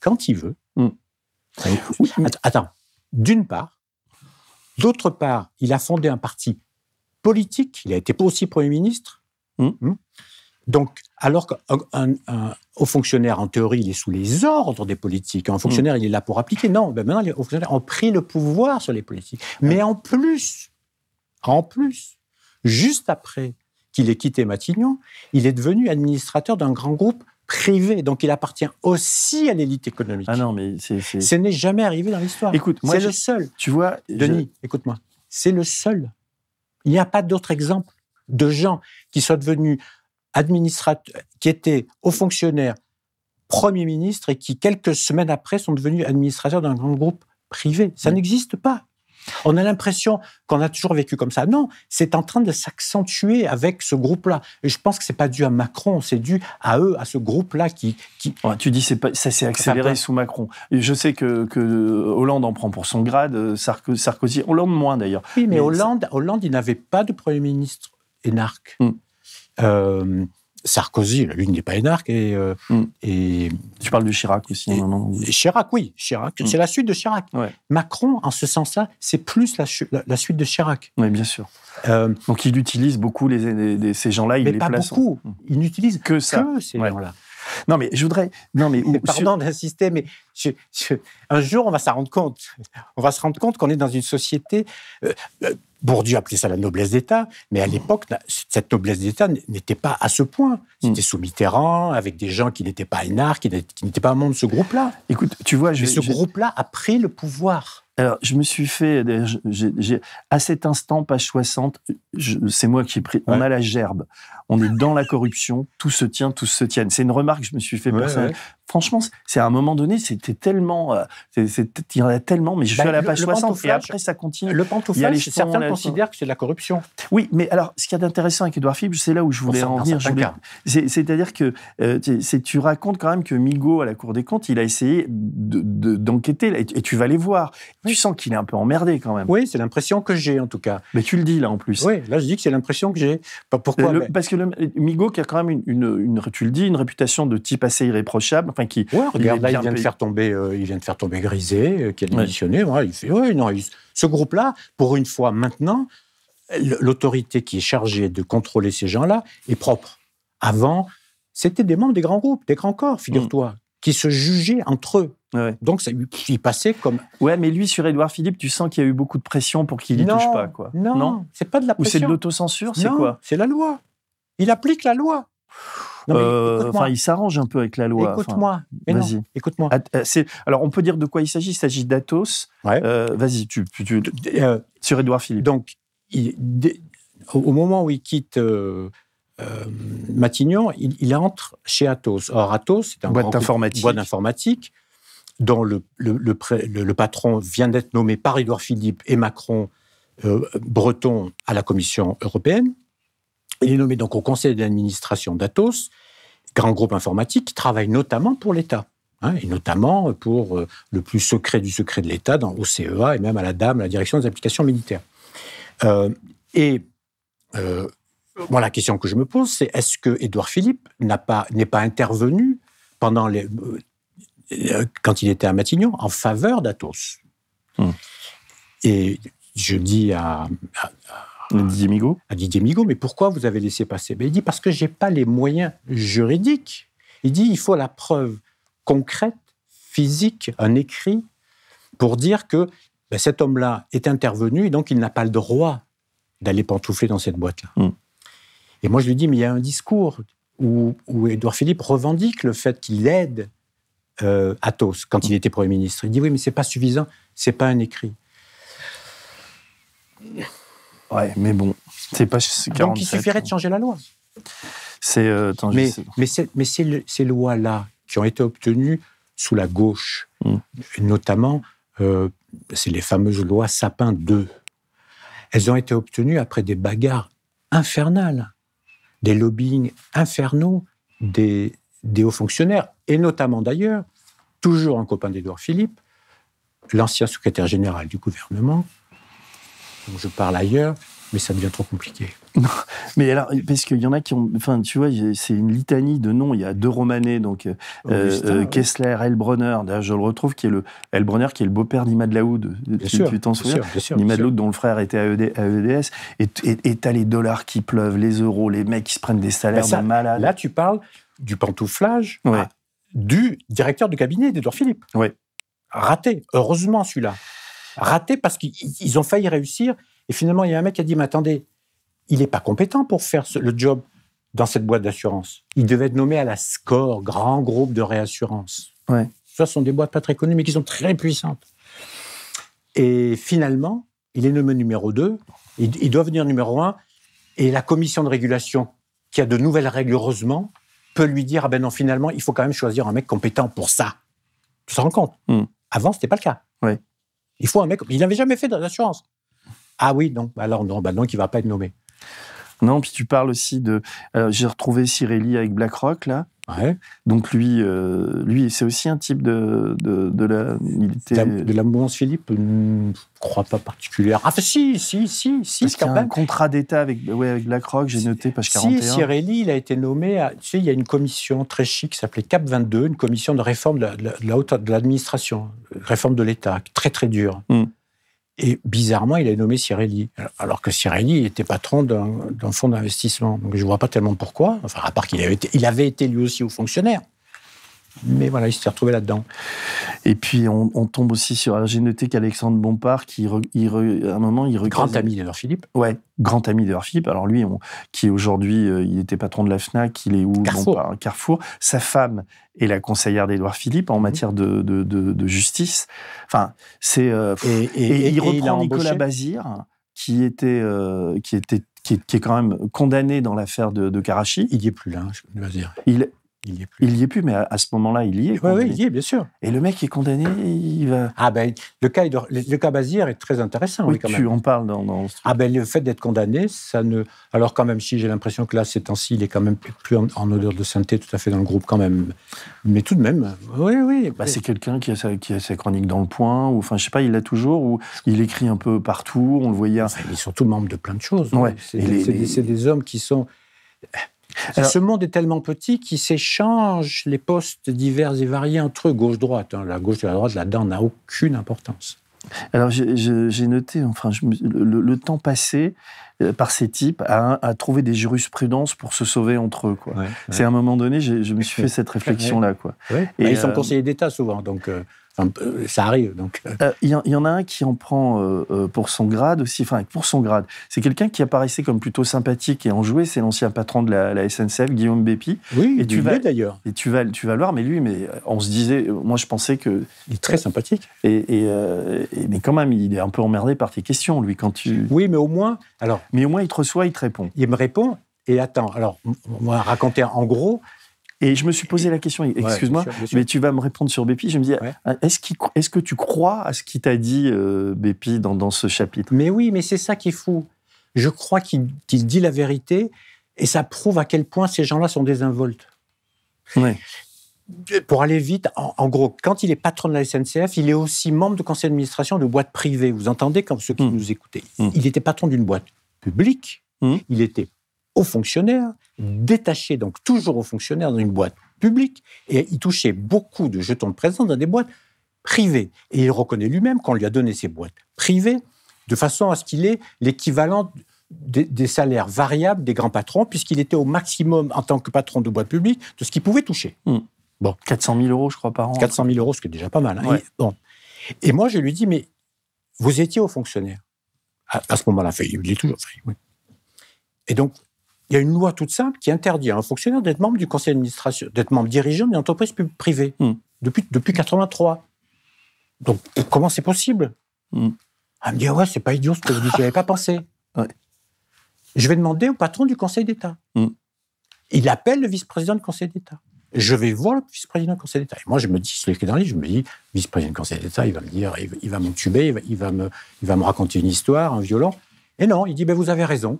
quand il veut. Mm. Attends, d'une part. D'autre part, il a fondé un parti politique. Il a été aussi Premier ministre. Mmh. Donc, alors qu'un haut fonctionnaire, en théorie, il est sous les ordres des politiques. Un fonctionnaire, il est là pour appliquer. Non, ben maintenant, les hauts fonctionnaires ont pris le pouvoir sur les politiques. Mais en plus, en plus, juste après qu'il ait quitté Matignon, il est devenu administrateur d'un grand groupe privé, donc il appartient aussi à l'élite économique. Ah non, mais c'est. Ce n'est jamais arrivé dans l'histoire. Écoute, c'est le seul. Tu vois, Denis, écoute-moi, c'est le seul. Il n'y a pas d'autre exemple de gens qui soient devenus administrateurs, qui étaient hauts fonctionnaires, premiers ministres et qui quelques semaines après sont devenus administrateurs d'un grand groupe privé. Ça n'existe pas. On a l'impression qu'on a toujours vécu comme ça. Non, c'est en train de s'accentuer avec ce groupe-là. Et je pense que c'est pas dû à Macron, c'est dû à eux, à ce groupe-là qui, tu dis c'est pas, ça s'est accéléré sous Macron. je sais que, Hollande en prend pour son grade, Sarkozy, Hollande moins d'ailleurs. Oui, mais, Hollande, Hollande, il n'avait pas de premier ministre énarque. Hmm. Euh, Sarkozy, lui, n'est pas énarque. Et, euh, hmm. et, tu parles de Chirac aussi. non, non. Chirac, oui. Chirac, hmm. c'est la suite de Chirac. Macron, en ce sens-là, c'est plus la, la, suite de Chirac. Oui, bien sûr. Euh, Donc il utilise beaucoup les, ces gens-là, il mais les pas beaucoup. Hmm. Il n'utilise que, ça. ces gens-là. Non, mais je voudrais. Non, mais, pardon d'insister, mais un jour on va s'en rendre compte. On va se rendre compte qu'on est dans une société. Euh, Bourdieu appelait ça la noblesse d'État, mais à l'époque, cette noblesse d'État n'était pas à ce point. C'était hmm. sous Mitterrand, avec des gens qui n'étaient pas énarques, qui n'étaient pas membres de ce groupe-là. Écoute, tu vois, je, ce groupe-là a pris le pouvoir. Alors, je me suis fait, à cet instant, page 60, c'est moi qui ai pris, on a la gerbe, on est dans la corruption, tout se tient, tout se tienne. C'est une remarque que je me suis fait personnellement. Franchement, c'est à un moment donné, c'était tellement, euh, il y en a tellement, mais je suis bah, à la page 60 et après ça continue. Le pantouflage, certains considèrent que c'est de la corruption. Oui, mais alors, ce qui est intéressant avec Edouard Philippe, c'est là où je voulais en venir. C'est-à-dire que euh, tu racontes quand même que Migaud, à la Cour des comptes, il a essayé d'enquêter, et tu vas les voir. Tu sens qu'il est un peu emmerdé quand même. Oui, c'est l'impression que j'ai en tout cas. Mais tu le dis là en plus. Oui, là je dis que c'est l'impression que j'ai. Pourquoi Parce que le, Migaud, qui a quand même une, tu le dis, une réputation de type assez irréprochable, enfin qui. Ouais, regarde, là, il vient, de faire tomber, euh, il vient de faire tomber Grisé, euh, qui a démissionné. il fait, oui, non, ce groupe-là, pour une fois maintenant, l'autorité qui est chargée de contrôler ces gens-là est propre. Avant, c'était des membres des grands groupes, des grands corps, figure-toi, mm. qui se jugeaient entre eux. Donc, ça, il passait comme. Ouais, mais lui, sur Édouard Philippe, tu sens qu'il y a eu beaucoup de pression pour qu'il n'y touche pas, quoi. Non, non c'est pas de la pression. Ou c'est de l'autocensure, c'est quoi C'est la loi. Il applique la loi. Euh, enfin, il s'arrange un peu avec la loi. Écoute-moi. Vas-y. Écoute-moi. Euh, alors, on peut dire de quoi il s'agit. Il s'agit d'Atos. Euh, vas-y, tu, sur Édouard Philippe. Donc, au moment où il quitte Matignon, il, entre chez Atos. Or, Atos, c'est un boîte d'informatique. boîte d'informatique dont le, patron vient d'être nommé par Édouard Philippe et Macron breton à la Commission européenne. Il est nommé donc au conseil d'administration d'Atos, grands groupes informatiques qui travaillent notamment pour l'État. Hein, et notamment pour euh, le plus secret du secret de l'État, dans au CEA et même à la DAM, la direction des applications militaires. Euh, et euh, moi, la question que je me pose, c'est est-ce que Édouard Philippe n'est pas, pas intervenu pendant les, quand il était à Matignon en faveur d'Athos hmm. Et je dis à, Didier Migaud À Didier Migaud, mais pourquoi vous avez laissé passer? Ben, Il dit parce que j'ai pas les moyens juridiques. Il dit il faut la preuve concrète, physique, un écrit, pour dire que ben, cet homme-là est intervenu et donc il n'a pas le droit d'aller pantoufler dans cette boîte-là. Hmm. Et moi, je lui dis, mais il y a un discours où, où Édouard Philippe revendique le fait qu'il aide euh, Athos quand il était Premier ministre. Il dit, oui, mais c'est pas suffisant, c'est pas un écrit. Ouais, mais bon, c'est pas. Donc il suffirait de changer la loi. C'est. Euh, mais, mais, mais ces lois-là, qui ont été obtenues sous la gauche, hmm. notamment, euh, c'est les fameuses lois Sapin 2. Elles ont été obtenues après des bagarres infernales, des lobbying infernaux des, des hauts fonctionnaires, et notamment d'ailleurs, toujours un copain d'Édouard Philippe, l'ancien secrétaire général du gouvernement, dont je parle ailleurs, mais ça devient trop compliqué. Non, mais alors, parce qu'il y en a qui ont. Enfin, tu vois, c'est une litanie de noms. Il y a deux Romanais, donc euh, euh Kessler, Elbronner. D'ailleurs, je le retrouve, qui est le. Elbronner, qui est le beau-père d'Imad Laoud. Tu t'en souviens Imad Laoud, dont le frère était à, EDS. Et t'as les dollars qui pleuvent, les euros, les mecs qui se prennent des salaires de malades. Là, tu parles du pantouflage du directeur du cabinet d'Edouard Philippe. Oui. Raté. Heureusement, celui-là. Raté parce qu'ils ont failli réussir et finalement, il y a un mec qui a dit, mais attendez, il n'est pas compétent pour faire le job dans cette boîte d'assurance. Il devait être nommé à la SCORE, grand groupe de réassurance. Ouais. Ce sont des boîtes pas très connues, mais qui sont très puissantes. Et finalement, il est nommé numéro 2, il, doit venir numéro 1, et la commission de régulation, qui a de nouvelles règles, heureusement, peut lui dire, ah ben non, finalement, il faut quand même choisir un mec compétent pour ça. Tu te rends compte? Hmm. Avant, ce n'était pas le cas. Il faut un mec... Il n'avait jamais fait d'assurance. Ah oui, non, alors non, bah donc il va pas être nommé. Non, puis tu parles aussi de. J'ai retrouvé Cirelli avec BlackRock, là. Ouais. Donc lui, euh, lui c'est aussi un type de, de, de la. De la mouvance Philippe Je ne crois pas particulière. Ah, si, si, si, si. Parce qu'il y a un contrat d'État avec, ouais, avec BlackRock, j'ai noté, page 41. Si, Cirelli, il a été nommé. À, tu sais, il y a une commission très chic qui s'appelait CAP 22, une commission de réforme de, la, de l'administration, réforme de l'État, très, très dure. Hmm. Et bizarrement, il a nommé Cirelli, alors que Cirelli était patron d'un fonds d'investissement. Donc je ne vois pas tellement pourquoi, enfin, à part qu'il avait, été, il avait été lui aussi haut fonctionnaire. Mais voilà, il s'est retrouvé là-dedans. Et puis, on, tombe aussi sur. J'ai noté qu'Alexandre Bompard, qui, il, à un moment, il Grand ami d'Edouard Philippe. Ouais, grand ami d'Edouard Philippe. Alors, lui, qui aujourd'hui, euh, il était patron de la Fnac, il est où? Carrefour. Carrefour. Sa femme est la conseillère d'Edouard Philippe en mhm. matière de, de, justice. Enfin, c'est. Euh, et, il reprend Nicolas Bazir, qui était. Euh, qui était qui est, quand même condamné dans l'affaire de, de Karachi. Il n'y est plus là, je veux dire. Il, il y est plus. Il y est plus, mais à, ce moment-là, il y est. Oui, oui, il y est, bien sûr. Et le mec est condamné, il va. Ah ben, le cas, le cas Bazir est très intéressant. Oui, tu en parles dans. dans ah ben, le fait d'être condamné, ça ne. Alors quand même, si j'ai l'impression que là, ces temps-ci, il est quand même plus en, odeur de sainteté, tout à fait dans le groupe quand même. Mais tout de même, oui, oui. Bah, c'est quelqu'un qui a sa, qui a sa chronique dans le Point, ou enfin, je sais pas, il l'a toujours, ou il écrit un peu partout. On le voyait. il est surtout membre de plein de choses. Ouais. C'est des, des hommes qui sont ce monde est tellement petit qu'il s'échange les postes divers et variés entre eux, gauche-droite. Hein. La gauche et la droite, là-dedans, n'a aucune importance. Alors j'ai noté, enfin, le, temps passé euh, par ces types à, trouver des jurisprudences pour se sauver entre eux. C'est à un moment donné, je me suis fait cette réflexion-là. Et bah, ils sont euh, conseillers d'État souvent, donc. Euh, euh, ça arrive. Donc. Euh. Euh, il y, en a un qui en prend pour son grade aussi. Enfin, pour son grade. C'est quelqu'un qui apparaissait comme plutôt sympathique et enjoué. C'est l'ancien patron de la, SNCF, Guillaume Bépi. Oui, et tu vas d'ailleurs. Et tu vas, tu vas le voir. Mais lui, mais on se disait, moi, je pensais que il est très sympathique. Et, mais quand même, il est un peu emmerdé par tes questions, lui, quand tu. Oui, mais au moins, alors. Mais au moins, il te reçoit, il te répond. Il me répond. Et attends, alors, on va raconter en gros. Et je me suis posé la question, excuse-moi, mais tu vas me répondre sur Bépi. Je me dis, est-ce, est que tu crois à ce qu'il t'a dit, euh, Bépi, dans, dans, ce chapitre? Mais oui, mais c'est ça qui est fou. Je crois qu'il, dit la vérité et ça prouve à quel point ces gens-là sont désinvoltes. Pour aller vite, en, gros, quand il est patron de la SNCF, il est aussi membre de conseil d'administration de boîtes privées. Vous entendez, comme ceux qui hmm. nous écoutaient. Hmm. Il était patron d'une boîte publique, hmm. il était haut fonctionnaire, détaché, donc toujours haut fonctionnaire dans une boîte publique, et il touchait beaucoup de jetons de présence dans des boîtes privées. Et il reconnaît lui-même qu'on lui a donné ces boîtes privées de façon à ce qu'il ait l'équivalent des, salaires variables des grands patrons, puisqu'il était au maximum en tant que patron de boîte publique de ce qu'il pouvait toucher. Hmm. Bon. 400 000 euros, je crois, par an. 400 000 euros, ce qui est déjà pas mal. Hein. Et, bon. et moi, je lui dis, mais vous étiez au fonctionnaire. À, ce moment-là, il dit toujours. oui. Et donc, il y a une loi toute simple qui interdit à un fonctionnaire d'être membre du conseil d'administration, d'être membre dirigeant d'une entreprise privée hmm. depuis, depuis 83. Donc, comment c'est possible? Mmh. Elle me dit, ah ouais, c'est pas idiot ce que vous dites, je avais pas pensé. Je vais demander au patron du Conseil d'État. Hmm. Il appelle le vice-président du Conseil d'État. Je vais voir le vice-président du Conseil d'État. Et moi, je me dis, c'est écrit dans le je me dis, vice-président du Conseil d'État, il va me dire, il va m'entuber, il, il, va me, il va me raconter une histoire, un violon. Et non, il dit, ben, vous avez raison.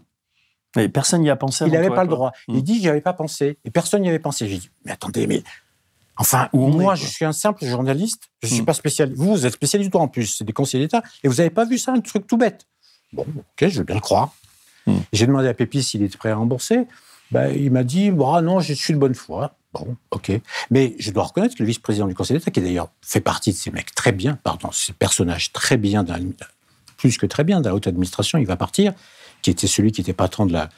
Et personne n'y a pensé. Il n'avait pas le droit. Il hmm. dit, j'y avais pas pensé. Et personne n'y avait pensé. J'ai dit, mais attendez, mais Enfin, moi, je suis un simple journaliste, je ne suis hmm. pas spécialiste. Vous, vous êtes spécialiste en plus, c'est des conseillers d'État, et vous n'avez pas vu ça, un truc tout bête. Bon, ok, je veux bien le croire. Hmm. J'ai demandé à Pépi s'il était prêt à rembourser. Ben, il m'a dit, bah, non, je suis de bonne foi. Bon, ok. Mais je dois reconnaître que le vice-président du Conseil d'État, qui d'ailleurs fait partie de ces mecs très bien, pardon, ces personnages très bien, plus que très bien dans la haute administration, il va partir, qui était celui qui était patron de la, de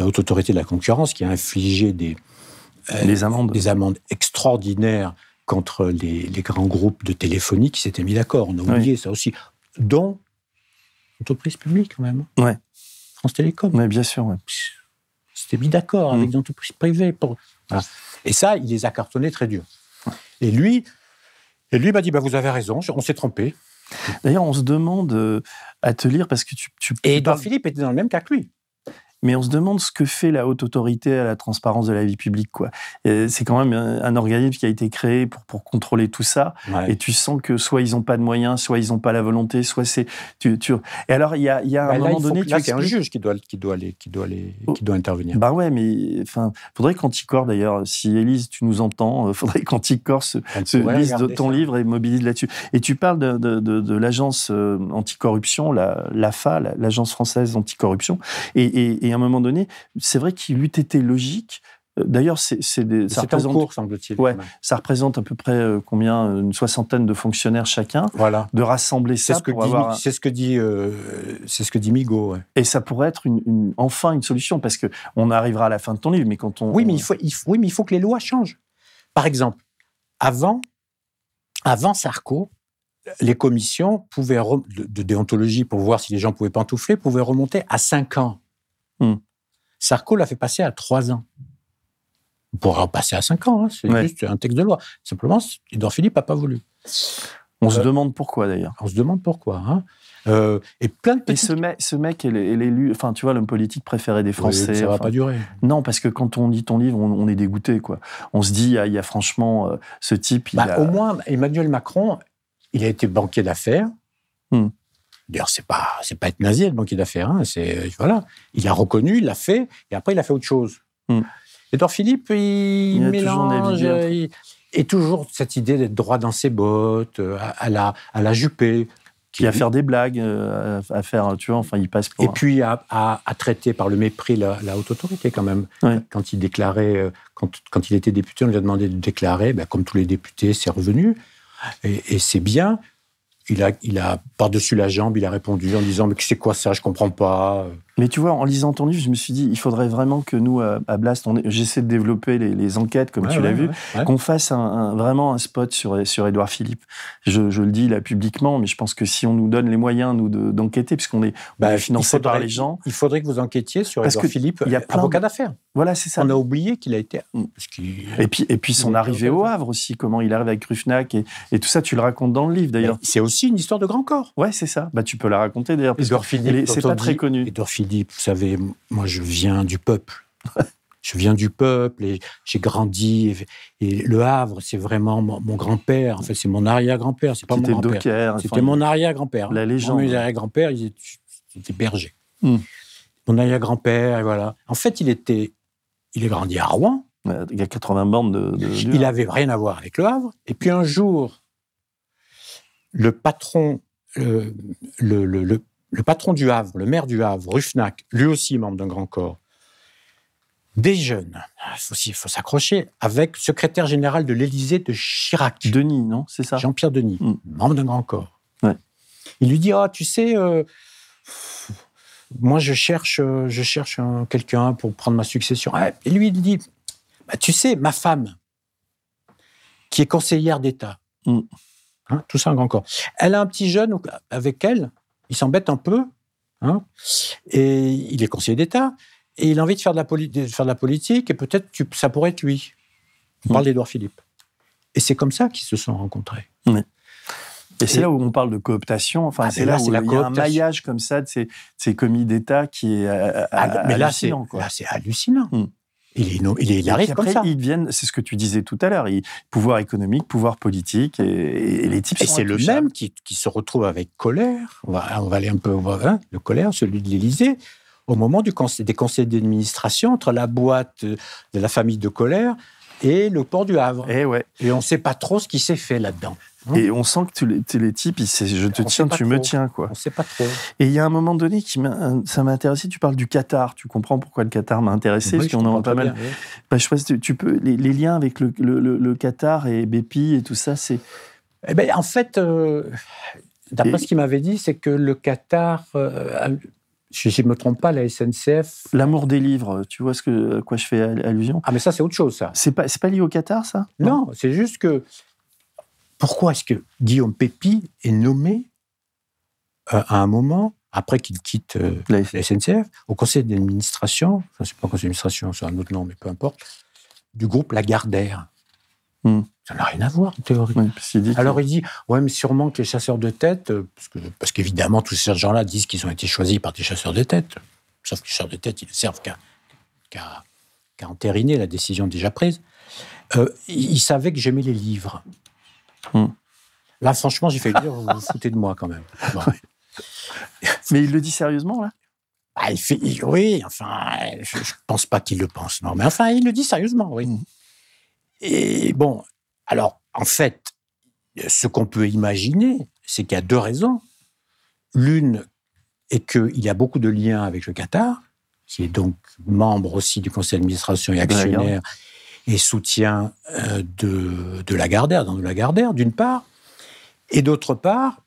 la haute autorité de la concurrence, qui a infligé des, euh, amendes. des amendes extraordinaires contre les, grands groupes de téléphonie qui s'étaient mis d'accord. On a oublié ça aussi. Dont l'entreprise publique, quand même. Ouais. France Télécom. Oui, bien sûr. Ouais. C'était mis d'accord avec des entreprises privées. Pour... Et ça, il les a cartonnés très dur. Et lui, et lui m'a dit bah, Vous avez raison, on s'est trompé. D'ailleurs, on se demande euh, à te lire parce que tu. tu et Edouard Philippe était dans le même cas que lui mais on se demande ce que fait la haute autorité à la transparence de la vie publique. Quoi. C'est quand même un, organisme qui a été créé pour, pour contrôler tout ça, et tu sens que soit ils n'ont pas de moyens, soit ils n'ont pas la volonté, soit c'est... Tu, tu... Et alors, il y a, y a un bah, moment donné... Là, c'est un juge qui doit, qui doit, aller, qui doit, aller, oh. qui doit intervenir. Bah ouais, mais enfin, faudrait qu'Anticor, d'ailleurs, si Élise, tu nous entends, il euh, faudrait qu'Anticor se, se lise de ton livre et mobilise là-dessus. Et tu parles de, de, de, l'agence euh, anticorruption, la, l'AFA, l'agence française anticorruption, et, et, et à un moment donné, c'est vrai qu'il eût été logique euh, D'ailleurs, c'est ça représente, semble-t-il. Ouais, ça représente à peu près euh, combien Une soixantaine de fonctionnaires chacun. Voilà. De rassembler ça ce que C'est ce que dit, euh, c'est ce que dit Migo. Et ça pourrait être une, enfin une solution parce que on arrivera à la fin de ton livre, mais quand on. Oui, mais il faut, il faut, oui, mais il faut que les lois changent. Par exemple, avant, avant Sarko, les commissions pouvaient de, déontologie pour voir si les gens pouvaient pantoufler pouvaient remonter à 5 ans. Hmm. Sarko l'a fait passer à 3 ans. On pourrait passer à 5 ans, hein, c'est juste un texte de loi. Simplement, Edouard Philippe n'a pas voulu. On se euh, demande pourquoi d'ailleurs. On se demande pourquoi. Hein. Euh, et plein de Et ce mec, ce mec est l'élu, enfin tu vois, l'homme politique préféré des Français. ça va pas durer. Non, parce que quand on lit ton livre, on, est dégoûté, quoi. On se dit, il y a, franchement euh, ce type. Bah, au moins, Emmanuel Macron, il a été banquier d'affaires. Hmm. D'ailleurs, c'est pas c'est pas être nazi, être banquier d'affaires. Hein, c'est voilà, il a reconnu, il l'a fait, et après il a fait autre chose. Hmm. Edouard Philippe, il, mélange, et toujours cette idée d'être droit dans ses bottes, euh, à, la à la Juppé. Qui à faire des blagues, euh, à faire, tu vois, enfin, il passe pour. Et puis à, à, traiter par le mépris la, haute autorité, quand même. Quand il déclarait, euh, quand, quand, il était député, on lui a demandé de déclarer, ben, comme tous les députés, c'est revenu. Et, et c'est bien il a, il a par-dessus la jambe, il a répondu en disant Mais c'est quoi ça? Je comprends pas. Mais tu vois, en lisant ton livre, je me suis dit Il faudrait vraiment que nous, à Blast, j'essaie de développer les, enquêtes, comme tu l'as vu, qu'on fasse un, vraiment un spot sur, sur Édouard Philippe. Je, le dis là publiquement, mais je pense que si on nous donne les moyens, nous, d'enquêter, puisqu'on est, bah, financé par les gens. Il faudrait que vous enquêtiez sur Édouard Philippe, il y a avocat d'affaires. Voilà, c'est ça. On a oublié qu'il a été. Mm. et puis, et puis son arrivée au Havre aussi, comment il arrive avec Ruffnac et, et tout ça, tu le racontes dans le livre d'ailleurs. C'est aussi une histoire de grand corps. Ouais, c'est ça. Bah, tu peux la raconter d'ailleurs. Edouard Philippe, c'est pas très connu. Edouard Philippe, vous savez, moi je viens du peuple. je viens du peuple et j'ai grandi. Et, Le Havre, c'est vraiment mon, grand-père. En fait, c'est mon arrière-grand-père. C'est pas mon grand-père. C'était mon arrière-grand-père. La légende. Mon arrière-grand-père, il était berger. Hmm. Mon arrière-grand-père, et voilà. En fait, il était il est grandi à Rouen. Il y a 80 bandes de. il n'avait rien à voir avec Le Havre. Et puis un jour, le patron, le, le, patron du Havre, le maire du Havre, Ruffnac, lui aussi membre d'un grand corps, des jeunes, il faut, s'accrocher, avec secrétaire général de l'Élysée de Chirac. Denis, non C'est ça? Jean-Pierre Denis, mm. membre d'un grand corps. Il lui dit Ah, tu sais, euh, moi je cherche, euh, je cherche quelqu'un pour prendre ma succession. Et lui, il dit bah, Tu sais, ma femme, qui est conseillère d'État, mm. Hein, tout ça un grand corps. Elle a un petit jeune avec elle, il s'embête un peu, hein, et il est conseiller d'État, et il a envie de faire de la, faire de la politique, et peut-être ça pourrait être lui. On parle mmh. d'Édouard Philippe. Et c'est comme ça qu'ils se sont rencontrés. Et c'est là où on parle de cooptation. Enfin, ah, c'est là, où il y a un maillage comme ça de ces, ces commis d'État qui est euh, ah, mais hallucinant. Là, c'est hallucinant. Mmh. Il, est, il, est, il arrive comme ça. Ils c'est ce que tu disais tout à l'heure, pouvoir économique, pouvoir politique, et, les types Et c'est le même qui, qui, se retrouve avec colère, on va, on va aller un peu voir, hein, le colère, celui de l'Élysée, au moment du conseil, des conseils d'administration entre la boîte de la famille de colère et le port du Havre. Et, eh ouais. et on ne sait pas trop ce qui s'est fait là-dedans. Et on sent que tu les, les types, je te tiens, tu me tiens, quoi. On sait pas trop. Et il y a un moment donné qui ça m'a intéressé. Tu parles du Qatar. Tu comprends pourquoi le Qatar m'a intéressé Parce qu'on en a pas mal. Bah, je sais tu, peux les, liens avec le, le, Qatar et Bepi et tout ça, c'est. Eh ben, en fait, euh, d'après ce qu'il m'avait dit, c'est que le Qatar. Euh, je ne me trompe pas, la SNCF. L'amour des livres, tu vois ce que, à quoi je fais allusion? Ah, mais ça, c'est autre chose, ça. C'est pas, pas lié au Qatar, ça? Non, c'est juste que pourquoi est-ce que Guillaume Pépi est nommé euh, à un moment, après qu'il quitte euh, la, SNCF, au conseil d'administration, enfin, c'est pas un conseil d'administration, c'est un autre nom, mais peu importe, du groupe Lagardère hmm. Ça n'a rien à voir, en théorie. Alors il dit, ouais, mais sûrement que les chasseurs de tête, euh, parce, qu'évidemment, tous ces gens-là disent qu'ils ont été choisis par des chasseurs de tête, sauf que les chasseurs de tête, ils ne servent qu'à entériner la décision déjà prise. Euh, il savait que j'aimais les livres. Hmm. Là, franchement, j'ai fait dire, vous vous foutez de moi quand même. Mais il le dit sérieusement, là? Ah, il fait, Oui, enfin, je ne pense pas qu'il le pense, non. Mais enfin, il le dit sérieusement, oui. Hmm. Et bon, alors, en fait, ce qu'on peut imaginer, c'est qu'il y a deux raisons. L'une est qu'il y a beaucoup de liens avec le Qatar, qui est donc membre aussi du conseil d'administration et actionnaire et soutien euh, de, de Lagardère, dans de Lagardère, d'une part. Et d'autre part,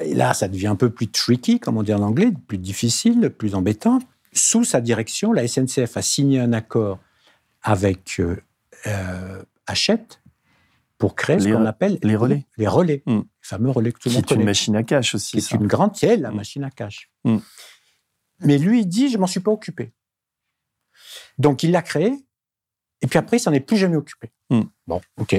et là, ça devient un peu plus tricky, comme on dit en anglais, plus difficile, plus embêtant. Sous sa direction, la SNCF a signé un accord avec euh, Hachette pour créer ce qu'on appelle les relais. Les relais, hmm. les fameux relais que tout le monde connaît. C'est une machine à cash aussi. C'est une grande, c'est la hmm. machine à cash. Hmm. Mais lui, il dit, je m'en suis pas occupé. Donc il l'a créé, et puis après, il s'en est plus jamais occupé. Bon, ok.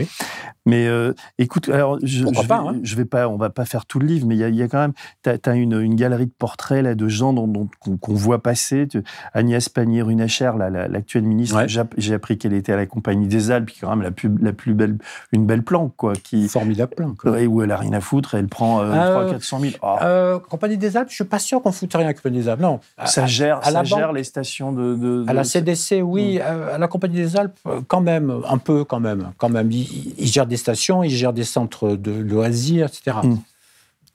Mais euh, écoute, alors je, je, vais, hein. je vais pas, on va pas faire tout le livre, mais il y, a quand même, tu as, une, une, galerie de portraits là de gens dont, qu'on, voit passer. Agnès Pannier-Runacher, l'actuelle ministre, j'ai appris qu'elle était à la Compagnie des Alpes, qui est quand même la plus, la plus belle, une belle planque quoi. Qui, Formidable planque. où elle a rien à foutre, elle prend euh, 400 000. Euh, Compagnie des Alpes, je suis pas sûr qu'on foute rien à Compagnie des Alpes. Non. Ça gère, ça gère les stations de, de, À la CDC, oui. Hmm. À la Compagnie des Alpes, quand même, un peu quand même, quand même. Ils, ils gèrent des stations, ils gèrent des centres de loisirs, etc. Mm.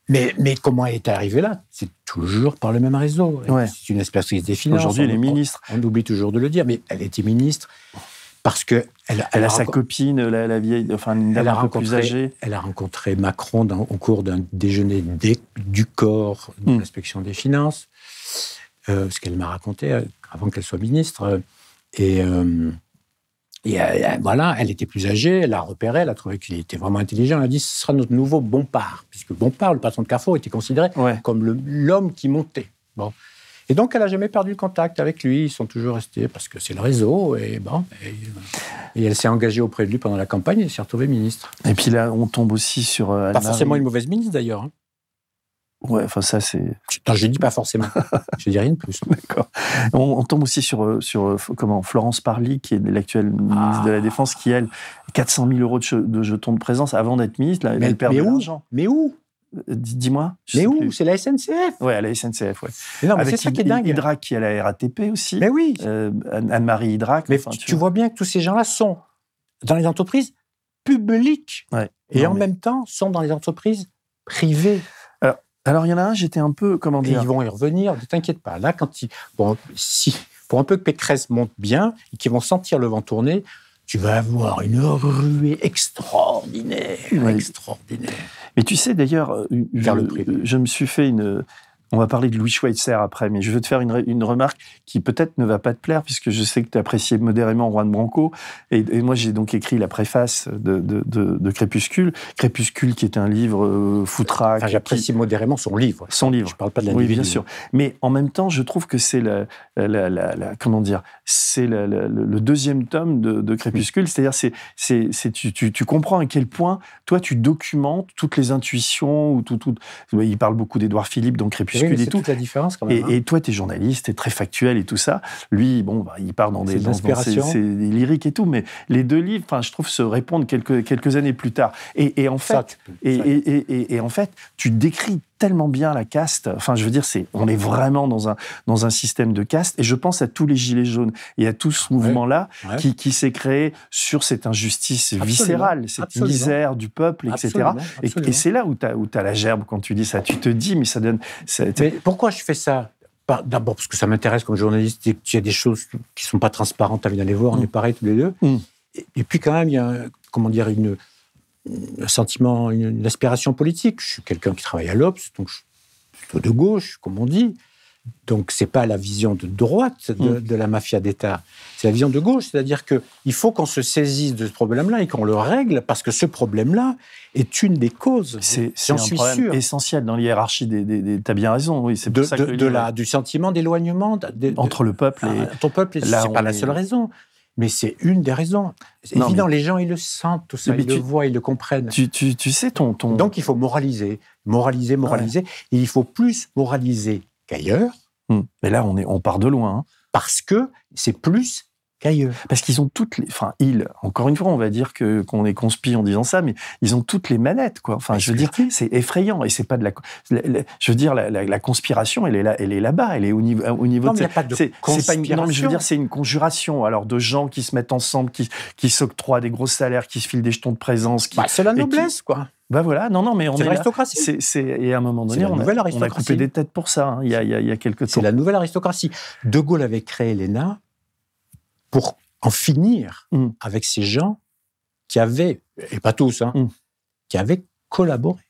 Mais, mais comment elle est arrivée là? C'est toujours par le même réseau. C'est une espèce des finances. Aujourd'hui, elle est ministre. On, oublie toujours de le dire, mais elle était ministre parce que elle, elle, a, sa copine, la, vieille, enfin une dame un peu plus âgée. Elle a rencontré Macron au cours d'un déjeuner du corps de mm. l'inspection des finances, euh, ce qu'elle m'a raconté euh, avant qu'elle soit ministre. Et euh, et euh, voilà, elle était plus âgée, elle l'a repéré, elle a trouvé qu'il était vraiment intelligent. Elle a dit ce sera notre nouveau Bompard, puisque Bompard, le patron de Carrefour, était considéré comme l'homme qui montait. Bon. Et donc, elle n'a jamais perdu le contact avec lui. Ils sont toujours restés parce que c'est le réseau. Et bon, et, elle s'est engagée auprès de lui pendant la campagne et s'est retrouvée ministre. Et puis là, on tombe aussi sur. Euh, Pas forcément une mauvaise ministre d'ailleurs. Hein. Ouais, enfin ça c'est. Non, je dis pas forcément. je dis rien de plus. D'accord. On, tombe aussi sur euh, sur euh, comment Florence Parly, qui est l'actuelle ministre de la ah. Défense, qui elle 400 000 euros de, jetons de présence avant d'être ministre. Là, mais, elle perd mais de l'argent. Mais où? Dis-moi. Mais où? C'est la SNCF. Ouais, à la SNCF, ouais. non, mais c'est ça qui est dingue. Hydrac qui est à la RATP aussi. Mais oui. Anne-Marie Hydrac. Mais tu, vois bien que tous ces gens-là sont dans les entreprises publiques. Ouais. Et en même temps, sont dans les entreprises privées. Alors, il y en a un, j'étais un peu, comment dire... ils vont y revenir, ne t'inquiète pas. Là, quand ils... Bon, si, pour un peu que Pécresse monte bien et qu'ils vont sentir le vent tourner, tu vas avoir une ruée extraordinaire, extraordinaire. Mais tu sais, d'ailleurs, je, je, me suis fait une, on va parler de Louis Schweitzer après, mais je veux te faire une, remarque qui peut-être ne va pas te plaire, puisque je sais que tu appréciais modérément Juan Branco. Et, moi, j'ai donc écrit la préface de, Crépuscule. Crépuscule, qui est un livre euh, foutraque. J'apprécie modérément son livre. Son livre. Je parle pas de la Oui, bien sûr. Mais en même temps, je trouve que c'est la, comment dire, c'est le deuxième tome de, Crépuscule. C'est-à-dire, c'est, c'est, tu, tu, comprends à quel point, toi, tu documentes toutes les intuitions ou tout, tout. Il parle beaucoup d'Édouard Philippe dans Crépuscule oui, toute la différence quand même. Et, hein. et toi, tu es journaliste, tu es très factuel et tout ça. Lui, bon, bah, il part dans des, inspirations, c'est lyrique et tout, mais les deux livres, je trouve, se répondent quelques, quelques années plus tard. Et, en fait, et, et, en fait, tu décris tellement bien la caste. Enfin, je veux dire, c'est, on est vraiment dans un, dans un système de caste. Et je pense à tous les gilets jaunes et à tout ce mouvement-là qui, qui s'est créé sur cette injustice viscérale, cette misère du peuple, etc. Et, c'est là où tu as, as la gerbe quand tu dis ça. Tu te dis, mais ça donne. Mais pourquoi je fais ça? D'abord parce que ça m'intéresse comme journaliste et qu'il y a des choses qui sont pas transparentes à bien aller voir. On mm. est pareil tous les deux. Mm. Et, puis quand même, il y a comment dire une un sentiment, une, aspiration politique. Je suis quelqu'un qui travaille à l'Obs, donc je suis plutôt de gauche, comme on dit. Donc c'est pas la vision de droite de, mm. la mafia d'État, c'est la vision de gauche, c'est-à-dire que il faut qu'on se saisisse de ce problème-là et qu'on le règle parce que ce problème-là est une des causes. C'est un suis problème essentiel dans l'hiérarchie des, des, T'as bien raison, oui. C'est de, de, de la, du sentiment d'éloignement entre le peuple et ton peuple. C'est pas la seule raison mais c'est une des raisons. C'est évident, les gens, ils le sentent, tout ça, ils le voient, ils le comprennent. Tu, tu, tu sais, ton, ton, Donc, il faut moraliser, moraliser, moraliser. Et il faut plus moraliser qu'ailleurs. Hmm. Mais là, on, est, on part de loin. Hein. Parce que c'est plus parce qu'ils ont toutes les, enfin ils, encore une fois, on va dire que qu'on est conspi en disant ça, mais ils ont toutes les manettes, quoi. Enfin, je veux dire, c'est effrayant et c'est pas de la, je veux dire, la, conspiration, elle est là, elle est là-bas, elle est au niveau, au niveau. Non, de, mais pas de conspiration. non, mais je veux dire, c'est une conjuration, alors de gens qui se mettent ensemble, qui, qui s'octroient des gros salaires, qui se filent des jetons de présence. Bah, c'est la noblesse, quoi. Ben voilà, non, non, mais on est. l'aristocratie. C'est, et à un moment donné, on a, on a, coupé des têtes pour ça, hein, il, y a, il, y a, quelques temps. C'est la nouvelle aristocratie. De Gaulle avait créé l'ENA pour en finir mm. avec ces gens qui avaient, et pas tous, hein, mm. qui avaient collaboré.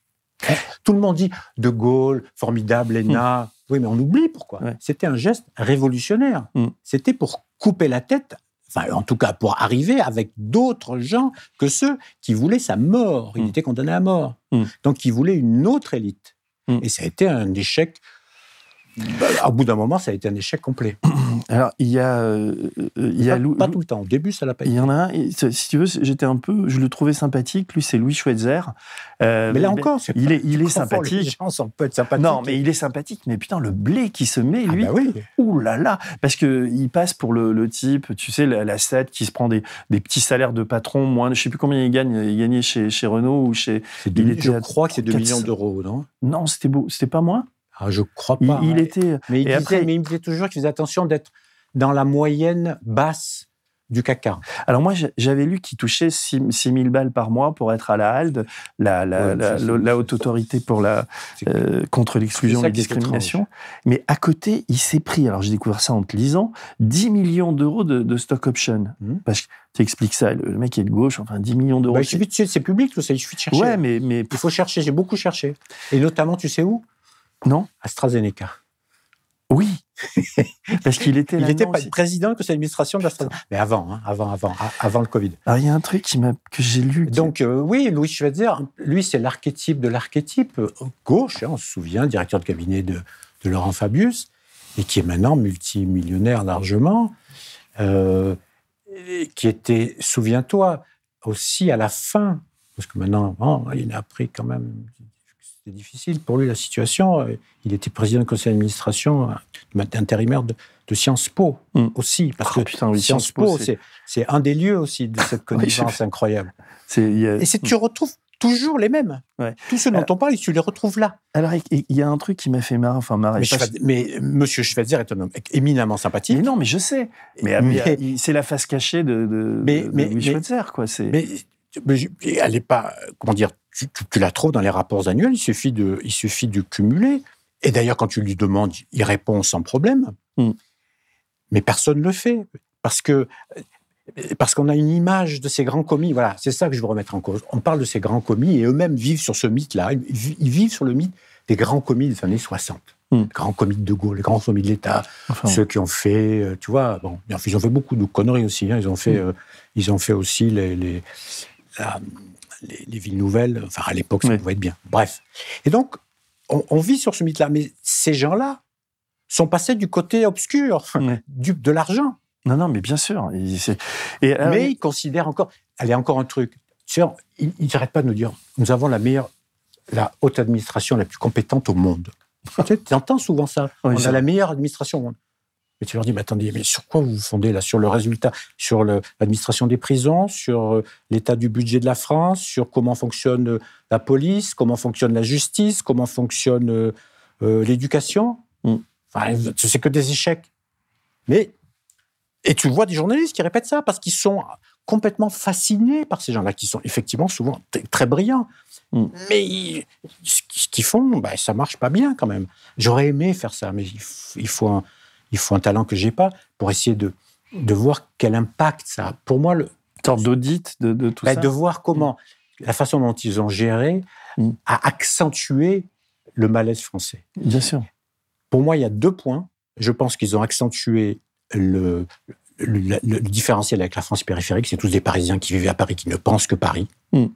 Tout le monde dit De Gaulle, formidable, Léna. Mm. Oui, mais on oublie pourquoi. C'était un geste révolutionnaire. C'était pour couper la tête, enfin, en tout cas, pour arriver avec d'autres gens que ceux qui voulaient sa mort. Il était condamné à mort. Donc, il voulait une autre élite. Et ça a été un échec bah, au bout d'un moment, ça a été un échec complet. Alors, il y a. Euh, il y a pas, tout le temps. Au début, ça l'a pas été. Il y en a un, si tu veux, j'étais un peu. Je le trouvais sympathique. Lui, c'est Louis Schweitzer. Euh, mais là encore, il est, il est sympathique. Les gens peut être sympathiques. Non, mais il est sympathique. Mais putain, le blé qui se met, lui. Ah bah oui. Ouh là là. Parce qu'il passe pour le, type, tu sais, la, la qui se prend des, des, petits salaires de patron, moins. Je sais plus combien il gagne. Il gagnait chez, chez Renault ou chez. il était je crois que c'est 2 millions d'euros, non? Non, c'était beau. C'était pas moins ah, je crois pas. Il, était. Mais il, disait, mais il disait toujours qu'il faisait attention d'être dans la moyenne basse du CAC Alors moi, j'avais lu qu'il touchait 6 000 balles par mois pour être à la HALD, la, la, haute autorité pour la, euh, contre l'exclusion et la discrimination. Mais à côté, il s'est pris, alors j'ai découvert ça en te lisant, 10 millions d'euros de, stock option. Mmh. Parce que tu expliques ça, le mec est de gauche, enfin 10 millions d'euros. Bah, c'est public tout ça, il suffit de chercher. Ouais, mais, mais... Il faut chercher, j'ai beaucoup cherché. Et notamment, tu sais où? Non AstraZeneca. Oui, parce qu'il était. Il était président du conseil d'administration d'AstraZeneca. Mais avant, hein, avant, avant, avant le Covid. Alors il y a un truc qui que j'ai lu. Donc euh, oui, Louis Schweitzer, lui c'est l'archétype de l'archétype euh, gauche. Hein, on se souvient, directeur de cabinet de, Laurent Fabius, et qui est maintenant multimillionnaire largement, euh, qui était, souviens-toi, aussi à la fin, parce que maintenant, il a pris quand même c'était difficile pour lui la situation. Euh, il était président du conseil d'administration euh, intérimaire de, Sciences Po hmm. aussi. Parce oh, que Sciences Po, c'est un des lieux aussi de cette connivence incroyable. Et tu retrouves toujours les mêmes. Tous ceux dont on parle, tu les retrouves là. Alors, il y a un truc qui m'a fait marrer, enfin marrer. Mais, M. Monsieur Schweitzer est un homme éminemment sympathique. Mais non, mais je sais. Mais, c'est la face cachée de, de, mais, Louis Schweitzer, quoi. Mais, elle n'est pas, comment dire, tu, la trouves dans les rapports annuels. Il suffit de, il suffit de cumuler. Et d'ailleurs, quand tu lui demandes, il répond sans problème. Hmm. Mais personne ne le fait parce que parce qu'on a une image de ces grands commis. Voilà, c'est ça que je veux remettre en cause. On parle de ces grands commis et eux-mêmes vivent sur ce mythe-là. Ils vivent sur le mythe des grands commis des années 60. Les hmm. grands commis de De Gaulle, les grands commis de l'État, ceux qui ont fait, euh, tu vois, bon, ils ont fait beaucoup de conneries aussi. Hein. Ils ont fait, hmm. euh, ils ont fait aussi les, les, les, villes nouvelles. Enfin, à l'époque, ça pouvait être bien. Bref. Et donc, on, vit sur ce mythe-là. Mais ces gens-là sont passés du côté obscur, du, de l'argent. Non, non, mais bien sûr. Et, mais ils considèrent encore. Est encore un truc. Ils n'arrêtent pas de nous dire nous avons la meilleure, la haute administration la plus compétente au monde. tu entends souvent ça. on a la meilleure administration au monde. Mais tu leur dis, mais attendez, mais sur quoi vous vous fondez là? Sur le résultat, sur l'administration des prisons, sur euh, l'état du budget de la France, sur comment fonctionne euh, la police, comment fonctionne la justice, comment fonctionne euh, l'éducation? Mm. Enfin, c'est que des échecs. Mais et tu vois des journalistes qui répètent ça parce qu'ils sont complètement fascinés par ces gens-là, qui sont effectivement souvent très brillants. Mm. Mais ce qu'ils font, bah, ça marche pas bien quand même. J'aurais aimé faire ça, mais il faut un, il faut un talent que j'ai pas pour essayer de, de voir quel impact ça a. Pour moi, le, sorte d'audit de, tout bah, ça. De voir comment la façon dont ils ont géré mm. a accentué le malaise français. Bien sûr. Pour moi, il y a deux points. Je pense qu'ils ont accentué le, le, différentiel avec la France périphérique, c'est tous des Parisiens qui vivent à Paris, qui ne pensent que Paris. Mm.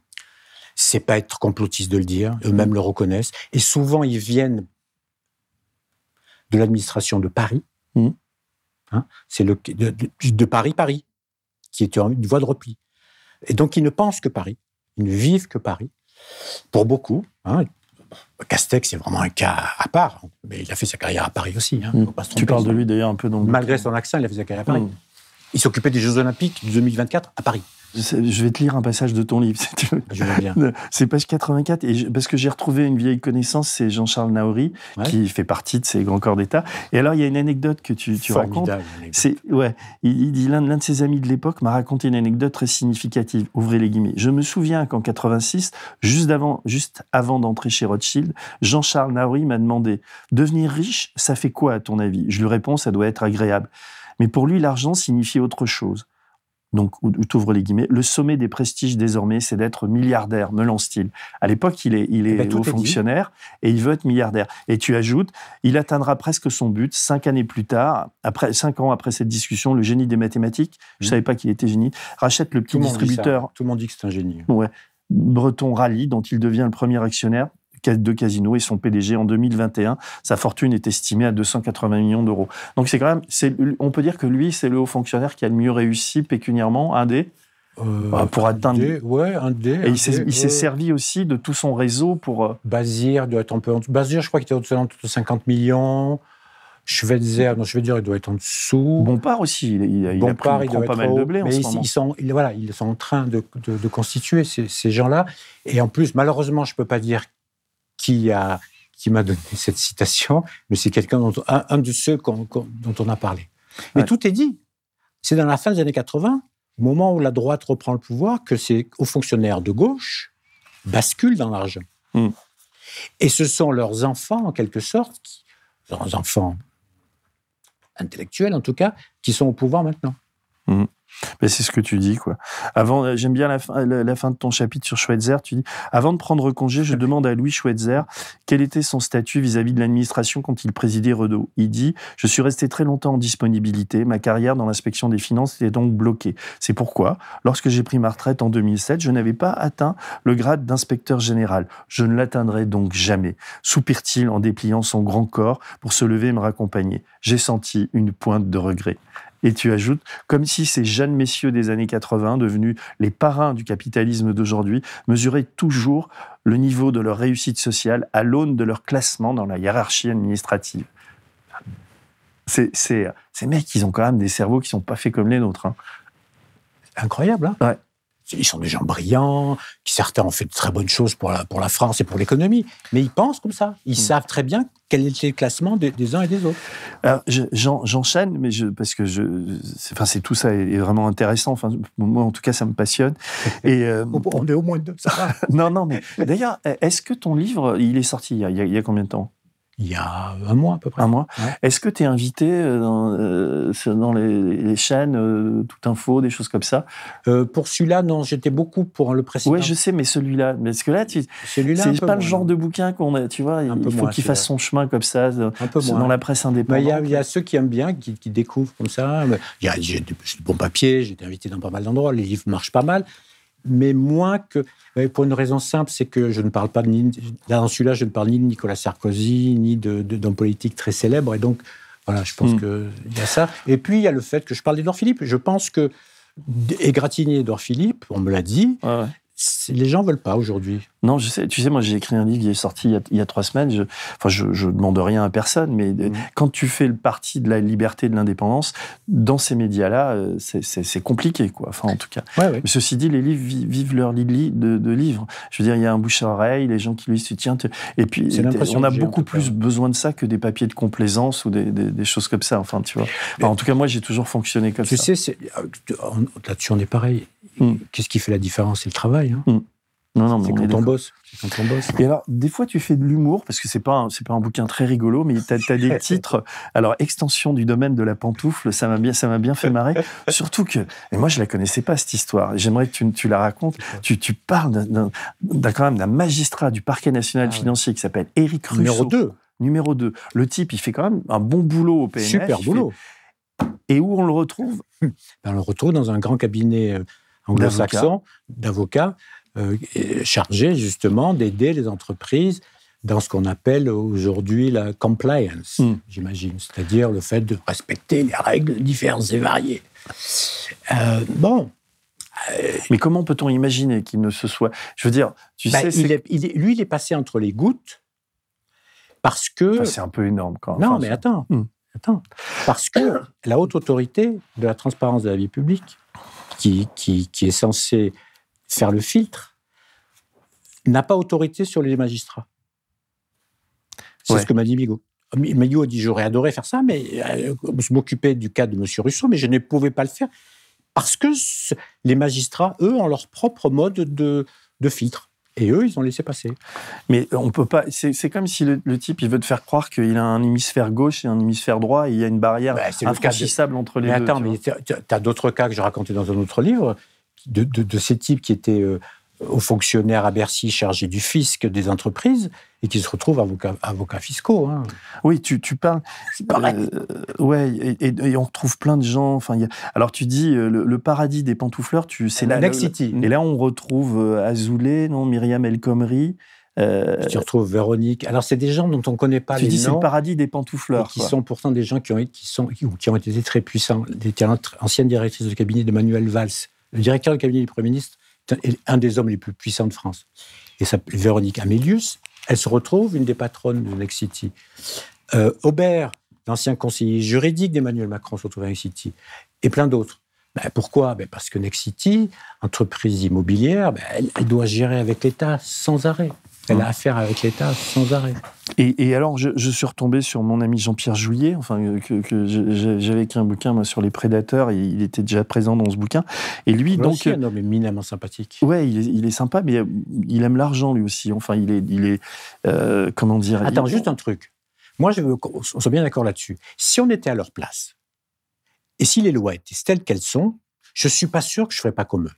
C'est pas être complotiste de le dire, eux-mêmes le reconnaissent. Et souvent, ils viennent de l'administration de Paris. Mm. Hein, c'est le, de, Paris, Paris, qui est une voie de repli. Et donc, ils ne pensent que Paris, ils ne vivent que Paris. Pour beaucoup, hein, Castex, c'est vraiment un cas à part, mais il a fait sa carrière à Paris aussi. Hein, mm. tu parles de lui d'ailleurs un peu dans Malgré son accent, il a fait sa carrière à Paris. Mm. Il s'occupait des Jeux Olympiques de 2024 à Paris. Je vais te lire un passage de ton livre, si tu veux. Je veux bien. C'est page 84, et parce que j'ai retrouvé une vieille connaissance, c'est Jean-Charles Naori, qui fait partie de ces grands corps d'État. Et alors, il y a une anecdote que tu, tu racontes. C'est, ouais, il, dit l'un, de ses amis de l'époque m'a raconté une anecdote très significative. Ouvrez les guillemets. Je me souviens qu'en 86, juste avant, juste avant d'entrer chez Rothschild, Jean-Charles Naori m'a demandé devenir riche, ça fait quoi à ton avis? Je lui réponds ça doit être agréable. Mais pour lui, l'argent signifie autre chose donc, t'ouvres les guillemets, le sommet des prestiges désormais, c'est d'être milliardaire, me lance-t-il. À l'époque, il est, il est eh ben, haut fonctionnaire et il veut être milliardaire. Et tu ajoutes, il atteindra presque son but cinq années plus tard, après cinq ans après cette discussion, le génie des mathématiques, je mmh. savais pas qu'il était génie, rachète le petit distributeur. Tout le monde dit que c'est un génie. Ouais. Breton Rally, dont il devient le premier actionnaire de Casino et son PDG en 2021. Sa fortune est estimée à 280 millions d'euros. Donc c'est quand même, on peut dire que lui, c'est le haut fonctionnaire qui a le mieux réussi pécuniairement, un des? Euh, bah, pour atteindre. ouais, un des. Et il s'est servi aussi de tout son réseau pour. Euh, Bazir doit être un peu en dessous. Bazir, je crois qu'il était au-dessus de 50 millions. Schweitzer, non, je veux dire, il doit être en dessous. Bompard aussi, il, il, il Bompard, il doit pas mal de blé mais ils, sont, voilà, ils sont en train de, de, constituer ces, ces gens-là. Et en plus, malheureusement, je ne peux pas dire qui a qui m'a donné cette citation, mais c'est quelqu'un dont un, de ceux dont on a parlé. Mais tout est dit. C'est dans la fin des années 80, au moment où la droite reprend le pouvoir, que ces hauts fonctionnaires de gauche basculent dans l'argent. Hmm. Et ce sont leurs enfants, en quelque sorte, leurs enfants intellectuels en tout cas, qui sont au pouvoir maintenant. Hmm c'est ce que tu dis, quoi. Avant, euh, j'aime bien la fin, la, fin, de ton chapitre sur Schweitzer. Tu dis avant de prendre congé, je demande à Louis Schweitzer quel était son statut vis-à-vis de l'administration quand il présidait Renault. Il dit Je suis resté très longtemps en disponibilité. Ma carrière dans l'inspection des finances était donc bloquée. C'est pourquoi, lorsque j'ai pris ma retraite en 2007, je n'avais pas atteint le grade d'inspecteur général. Je ne l'atteindrai donc jamais. Soupire-t-il en dépliant son grand corps pour se lever et me raccompagner. J'ai senti une pointe de regret. Et tu ajoutes, comme si ces jeunes messieurs des années 80, devenus les parrains du capitalisme d'aujourd'hui, mesuraient toujours le niveau de leur réussite sociale à l'aune de leur classement dans la hiérarchie administrative. C'est, ces mecs, ils ont quand même des cerveaux qui sont pas faits comme les nôtres. Hein. Incroyable, hein ouais. Ils sont des gens brillants, qui certains ont fait de très bonnes choses pour la, pour la France et pour l'économie, mais ils pensent comme ça. Ils hmm. savent très bien quel est le classement des, uns et des autres. Alors, j'enchaîne, mais je, parce que je, enfin, c'est tout ça est, vraiment intéressant. Enfin, moi, en tout cas, ça me passionne. Et euh, on est au moins deux. Ça non, non, mais d'ailleurs, est-ce que ton livre, il est sorti il y a, il y a combien de temps? Il y a un mois à peu près. Un mois. Est-ce que tu es invité euh, dans, euh, dans les, chaînes, euh, tout info, des choses comme ça? Pour celui-là, non, j'étais beaucoup pour le précédent. Oui, je sais, mais celui-là, parce que là, tu, celui-là, c'est pas le genre de bouquin qu'on a, tu vois. il faut qu'il fasse son chemin comme ça, un peu dans la presse indépendante. Il y, a ceux qui aiment bien, qui, découvrent comme ça. Il y a j'ai de bons papiers, j'ai été invité dans pas mal d'endroits, les livres marchent pas mal mais moins que. Pour une raison simple, c'est que je ne parle pas ni. Dans celui-là, je ne parle ni de Nicolas Sarkozy, ni d'un de, politique très célèbre. Et donc, voilà, je pense hmm. qu'il y a ça. Et puis, il y a le fait que je parle d'Edouard Philippe. Je pense que. Égratigner Edouard Philippe, on me l'a dit, les gens veulent pas aujourd'hui. Non, je sais. Tu sais, moi, j'ai écrit un livre qui est sorti il y a, trois semaines. Je, enfin, je, je demande rien à personne, mais mmh. quand tu fais le parti de la liberté et de l'indépendance, dans ces médias-là, euh, c'est compliqué, quoi. Enfin, en tout cas. Mais ceci dit, les livres vivent leur lit de, livres. Je veux dire, il y a un bouche à oreille, les gens qui lui tiens, et puis on a beaucoup plus besoin de ça que des papiers de complaisance ou des, choses comme ça. Enfin, tu vois. en tout cas, moi, j'ai toujours fonctionné comme ça. Tu sais, euh, là-dessus, on est pareil. Mmh. Qu'est-ce qui fait la différence? C'est le travail. Hein. Non, non, mais c'est quand, on bosse. quand on bosse. Et alors, des fois, tu fais de l'humour, parce que c'est pas, c'est pas un bouquin très rigolo, mais tu as, des titres. Alors, extension du domaine de la pantoufle, ça m'a bien, ça m'a bien fait marrer. Surtout que, et moi, je la connaissais pas, cette histoire. J'aimerais que tu, tu la racontes. Tu, tu parles d'un, quand même d'un magistrat du parquet national ah financier qui s'appelle Éric Russo. Numéro 2. Numéro 2. Le type, il fait quand même un bon boulot au PNF. Super boulot. Et où on le retrouve? Ben, On le retrouve dans un grand cabinet euh, anglo-saxon d'avocats euh, chargé justement d'aider les entreprises dans ce qu'on appelle aujourd'hui la compliance, hmm. j'imagine, c'est-à-dire le fait de respecter les règles diverses et variées. Euh, bon. Euh, Mais comment peut-on imaginer qu'il ne se soit. Je veux dire, tu bah, sais. lui, il est passé entre les gouttes parce que. c'est un peu énorme quand même. Non, mais attends. Hmm. Attends. Parce que la haute autorité de la transparence de la vie publique qui, qui, est censé faire le filtre, n'a pas autorité sur les magistrats. C'est ce que m'a dit Migo. Migo a dit j'aurais adoré faire ça, mais euh, je m'occupais du cas de M. Russo, mais je ne pouvais pas le faire parce que les magistrats, eux, ont leur propre mode de, de filtre. Et eux, ils ont laissé passer. Mais on peut pas. C'est comme si le, type, il veut te faire croire qu'il a un hémisphère gauche et un hémisphère droit, et il y a une barrière bah, infranchissable entre les mais deux. Attends, mais tu as, d'autres cas que j'ai racontés dans un autre livre, de, de, ces types qui étaient euh, aux fonctionnaires à Bercy chargés du fisc des entreprises et qui se retrouvent avocats, avocats fiscaux. Hein. Oui, tu, tu parles. Euh, ouais, et, on retrouve plein de gens. Enfin, alors tu dis euh, le, paradis des pantoufleurs, tu c'est là. City. Et là, on retrouve euh, Azoulay, non, Myriam El Khomri. tu retrouves Véronique. Alors, c'est des gens dont on ne connaît pas tu les dis c'est le paradis des pantoufleurs. Qui sont pourtant des gens qui ont, qui sont, qui ont été très puissants. Des anciennes directrices de cabinet de Manuel Valls, le directeur du cabinet du Premier ministre, un des hommes les plus puissants de France. Et ça, Véronique Amélius, elle se retrouve une des patronnes de Next City. Euh, Aubert, l'ancien conseiller juridique d'Emmanuel Macron, se retrouve à Next City. Et plein d'autres. Ben, pourquoi? Ben Parce que Next City, entreprise immobilière, ben, elle, doit gérer avec l'État sans arrêt. Elle a affaire avec l'État sans arrêt. Et, alors, je, suis retombé sur mon ami Jean-Pierre Jouillet, enfin, euh, que, j'avais écrit un bouquin sur les prédateurs, et il était déjà présent dans ce bouquin. Et lui, donc. Aussi un homme éminemment sympathique. Ouais, il est, sympa, mais il aime l'argent lui aussi. Enfin, il est. Il est euh, comment dire Attends, juste un truc. Moi, je veux qu'on soit bien d'accord là-dessus. Si on était à leur place, et si les lois étaient telles qu'elles sont, je suis pas sûr que je ferais pas comme eux.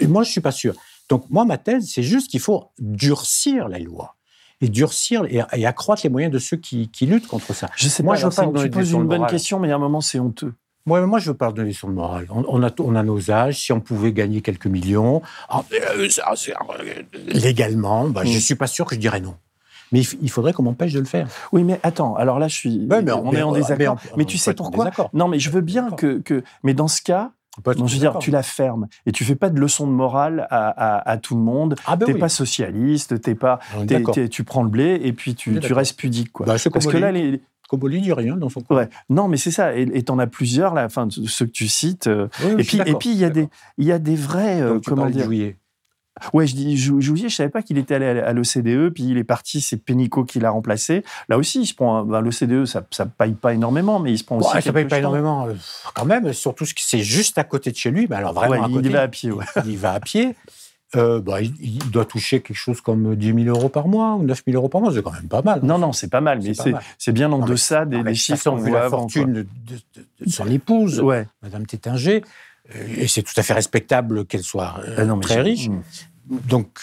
Et moi, je suis pas sûr. Donc, moi, ma thèse, c'est juste qu'il faut durcir la loi et durcir et, accroître les moyens de ceux qui, luttent contre ça. Je sais moi, je veux pas tu poses une bonne question, mais à un moment, c'est honteux. Moi, moi, je veux pas donner son morale. On, a, on a nos âges. Si on pouvait gagner quelques millions, ah, euh, euh, légalement, bah, je ne mm. suis pas sûr que je dirais non. Mais il faudrait qu'on m'empêche de le faire. Oui, mais attends, alors là, je suis. mais on, est en désaccord. Mais, tu sais pourquoi? Non, mais je veux bien que, que. Mais dans ce cas, je veux dire, tu la fermes et tu fais pas de leçons de morale à, tout le monde. Tu ah ben t'es pas socialiste, t'es pas, tu prends le blé et puis tu, restes pudique, quoi. Bah, Parce que là, les, dit rien dans son coin. Ouais. Non, mais c'est ça. Et tu en as plusieurs, là, enfin, ceux que tu cites. Euh, et, puis, et puis, il y, a des, il y a des vrais. Euh, comment dire Ouais, je dis Jouvier, je savais pas qu'il était allé à l'OCDE, puis il est parti, c'est Pénicaud qui l'a remplacé. Là aussi, il se prend. Ben, L'OCDE, ça, ça paye pas énormément, mais il se prend aussi. Ouais, ça paye pas énormément, euh, quand même. Surtout, c'est juste à côté de chez lui. Mais alors vraiment, à côté, il va à pied. Ouais. Il va à pied. Euh, bah, il, doit toucher quelque chose comme 10 000 euros par mois ou 9 000 euros par mois. C'est quand même pas mal. Non, non, c'est pas mal, mais c'est bien en deçà des, des chiffres qu'on voit la fortune de, son épouse, ouais. Madame Tétinger, et c'est tout à fait respectable qu'elle soit euh, ah très riche. Hmm. Donc,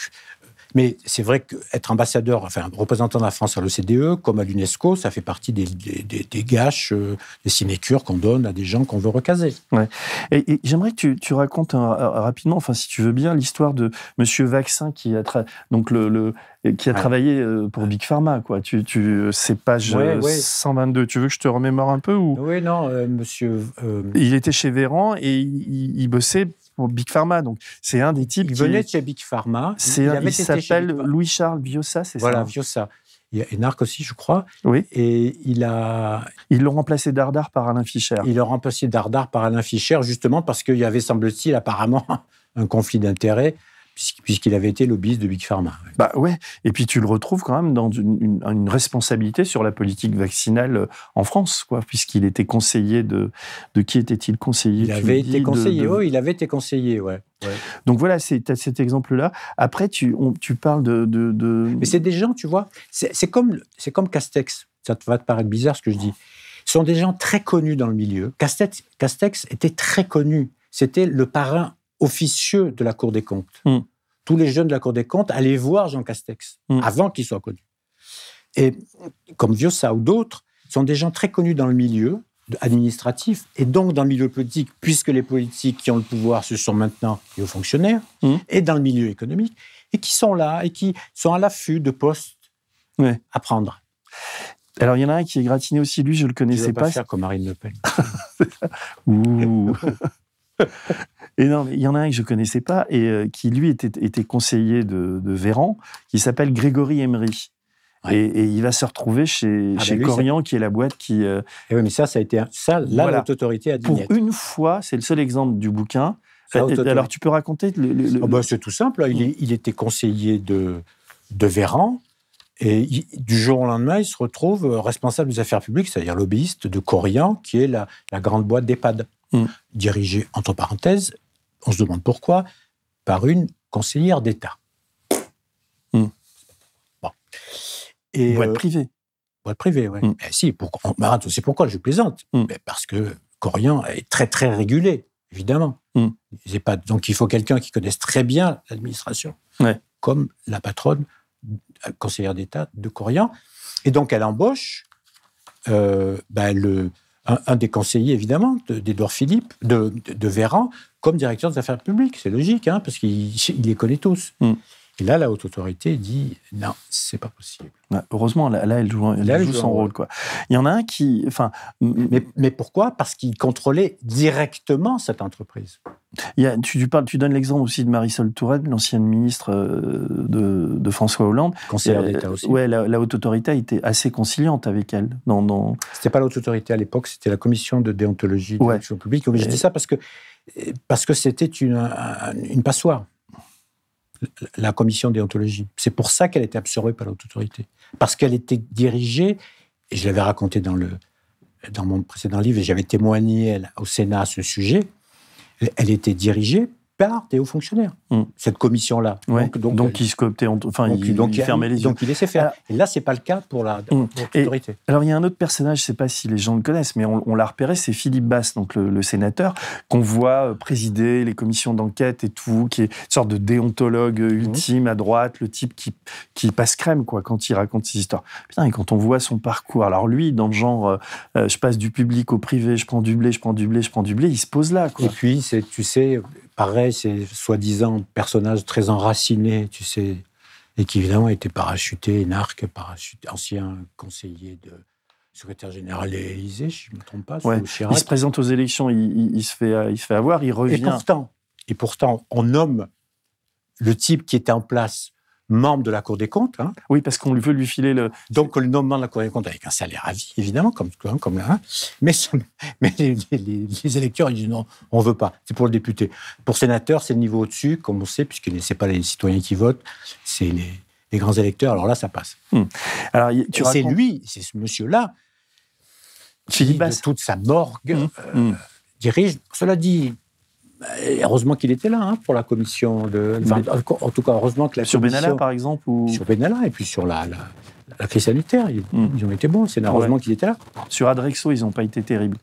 mais c'est vrai qu'être ambassadeur, enfin représentant de la France à l'OCDE, comme à l'UNESCO, ça fait partie des, des, gâches, euh, des sinécures qu'on donne à des gens qu'on veut recaser. Ouais. Et, j'aimerais que tu, racontes rapidement, enfin si tu veux bien, l'histoire de Monsieur Vaccin qui a, donc le, qui a travaillé euh, pour Big Pharma. Quoi. Tu, tu, c'est page 122. Tu veux que je te remémore un peu ou... Oui, non, euh, Monsieur. Il était chez Véran et il bossait pour Big Pharma. Donc, c'est un des types. Il venait de chez Big Pharma. C'est il, s'appelle Louis-Charles Viossa, c'est ça Voilà, Viossa. Il y a Enarc aussi, je crois. Oui. Et il a. Ils l'ont remplacé Dardar par Alain Fischer. Ils l'ont remplacé Dardar par Alain Fischer, justement parce qu'il y avait, semble-t-il, apparemment, un conflit d'intérêts puisqu'il avait été lobbyiste de Big Pharma. Bah ouais, et puis tu le retrouves quand même dans une, responsabilité sur la politique vaccinale euh, en France, quoi, puisqu'il était conseiller de de qui était-il conseiller Il avait été conseiller, oui, il avait été conseiller, ouais. Donc voilà, c'est cet exemple-là. Après, tu, tu parles de, de, Mais c'est des gens, tu vois, c'est comme c'est comme Castex. Ça va te paraître bizarre ce que je dis. Ce sont des gens très connus dans le milieu. Castex, Castex était très connu. C'était le parrain officieux de la Cour des comptes. Hmm. Tous les jeunes de la Cour des comptes allaient voir Jean Castex hmm. avant qu'il soit connu. Et comme Viossa ou d'autres, sont des gens très connus dans le milieu administratif et donc dans le milieu politique, puisque les politiques qui ont le pouvoir, ce sont maintenant les hauts fonctionnaires, hmm. et dans le milieu économique, et qui sont là et qui sont à l'affût de postes à prendre. Alors, il y en a un qui est gratiné aussi, lui, je le connaissais pas. pas faire comme Marine Le Pen. Ouh. Et non, il y en a un que je connaissais pas et euh, qui lui était, était conseiller de, de Véran, qui s'appelle Grégory Emery. Et, il va se retrouver chez, ah, chez Corian, qui est la boîte qui. Euh, et oui, mais ça, ça a été ça. Là, l'autorité autorité a dit. Pour une fois, c'est le seul exemple du bouquin. Alors, tu peux raconter le. Ah, bah, c'est tout simple. Il, il, était conseiller de, de Véran. Et du jour au lendemain, il se retrouve responsable des affaires publiques, c'est-à-dire lobbyiste de Corian, qui est la, la grande boîte d'EHPAD, mm. dirigée, entre parenthèses, on se demande pourquoi, par une conseillère d'État. Hmm. Bon. Et, boîte euh, privée. Boîte privée, oui. Hmm. Eh, si, pourquoi, c'est pourquoi je plaisante. Hmm. parce que Corian est très, très régulé, évidemment. Pas, donc il faut quelqu'un qui connaisse très bien l'administration, comme la patronne conseillère d'État de Corian. Et donc elle embauche euh, ben, le, un, des conseillers, évidemment, d'Edouard Philippe, de, Véran, comme directeur des affaires publiques. C'est logique, hein, parce qu'il les connaît tous. Hmm. Et là, la haute autorité dit non, c'est pas possible. heureusement, là, elle joue, elle joue son rôle. Quoi. Il y en a un qui. Enfin, mais, mais pourquoi? Parce qu'il contrôlait directement cette entreprise. Il y a, tu, parles, tu donnes l'exemple aussi de Marisol Touraine, l'ancienne ministre euh, de, de, François Hollande. Conseillère euh, d'État aussi. Ouais, la, haute autorité été assez conciliante avec elle. Dans, dans... C'était pas la haute autorité à l'époque, c'était la commission de déontologie de l'action publique. Je dis ça parce que parce que c'était une, une passoire la commission déontologie. C'est pour ça qu'elle était absorbée par l'autorité. Parce qu'elle était dirigée, et je l'avais raconté dans, le, dans mon précédent livre, et j'avais témoigné au Sénat à ce sujet, elle était dirigée par des hauts fonctionnaires, hmm. cette commission-là. donc, donc, il se cooptait, enfin, il, donc, fermait les yeux. Donc il laissait faire. et là, c'est pas le cas pour la hmm. autorité. Alors il y a un autre personnage, je sais pas si les gens le connaissent, mais on, l'a repéré, c'est Philippe Basse, donc le, sénateur, qu'on voit euh, présider les commissions d'enquête et tout, qui est une sorte de déontologue hmm. ultime à droite, le type qui, qui passe crème, quoi, quand il raconte ses histoires. Putain, et quand on voit son parcours, alors lui, dans le genre, euh, euh, je passe du public au privé, je prends du blé, je prends du blé, je prends du blé, il se pose là, quoi. Et puis, tu sais, pareil, c'est soi-disant personnage très enraciné, tu sais, et qui évidemment était parachuté, narque, parachuté, ancien conseiller de secrétaire général de l'Élysée, je ne me trompe pas. il se présente aux élections, il, se fait, il se fait avoir, il revient. Et pourtant, et pourtant, on nomme le type qui était en place membre de la Cour des comptes. Hein. Oui, parce qu'on veut lui filer le. Donc le nommement de la Cour des comptes avec un salaire à vie, évidemment, comme, comme là. Hein. Mais, mais les, électeurs, ils disent non, on veut pas. C'est pour le député. Pour sénateur, c'est le niveau au-dessus, comme on sait, puisque ce n'est pas les citoyens qui votent, c'est les, grands électeurs. Alors là, ça passe. Hmm. Alors, c'est lui, c'est ce monsieur-là, qui, de toute sa morgue, hmm. Euh, hmm. dirige. Cela dit, heureusement qu'il était là hein, pour la commission de. en tout cas, heureusement que la sur Benalla, par exemple ou... Sur Benalla et puis sur la, la, crise sanitaire, ils, ont été bons. C'est heureusement qu'il était là. Sur Adrexo, ils n'ont pas été terribles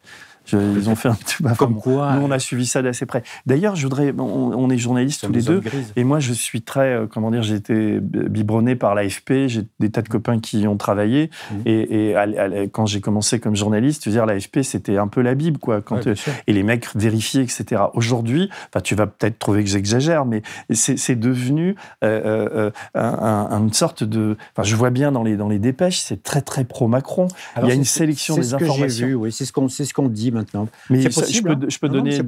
ils ont fait un petit Comme quoi Nous, on a suivi ça d'assez près. D'ailleurs, je voudrais. On, est journalistes tous les deux. Et moi, je suis très. Euh, comment dire J'ai été biberonné par l'AFP. J'ai des tas de copains qui y ont travaillé. Mmh. Et, quand j'ai commencé comme journaliste, tu veux dire, l'AFP, c'était un peu la Bible, quoi. Quand, euh, et les mecs vérifiaient, etc. Aujourd'hui, tu vas peut-être trouver que j'exagère, mais c'est devenu euh, une sorte de. je vois bien dans les, dans les dépêches, c'est très, très pro-Macron. Il y a une sélection des informations. Vu, oui, c'est ce qu'on ce qu'on dit maintenant. Mais je peux, je peux donner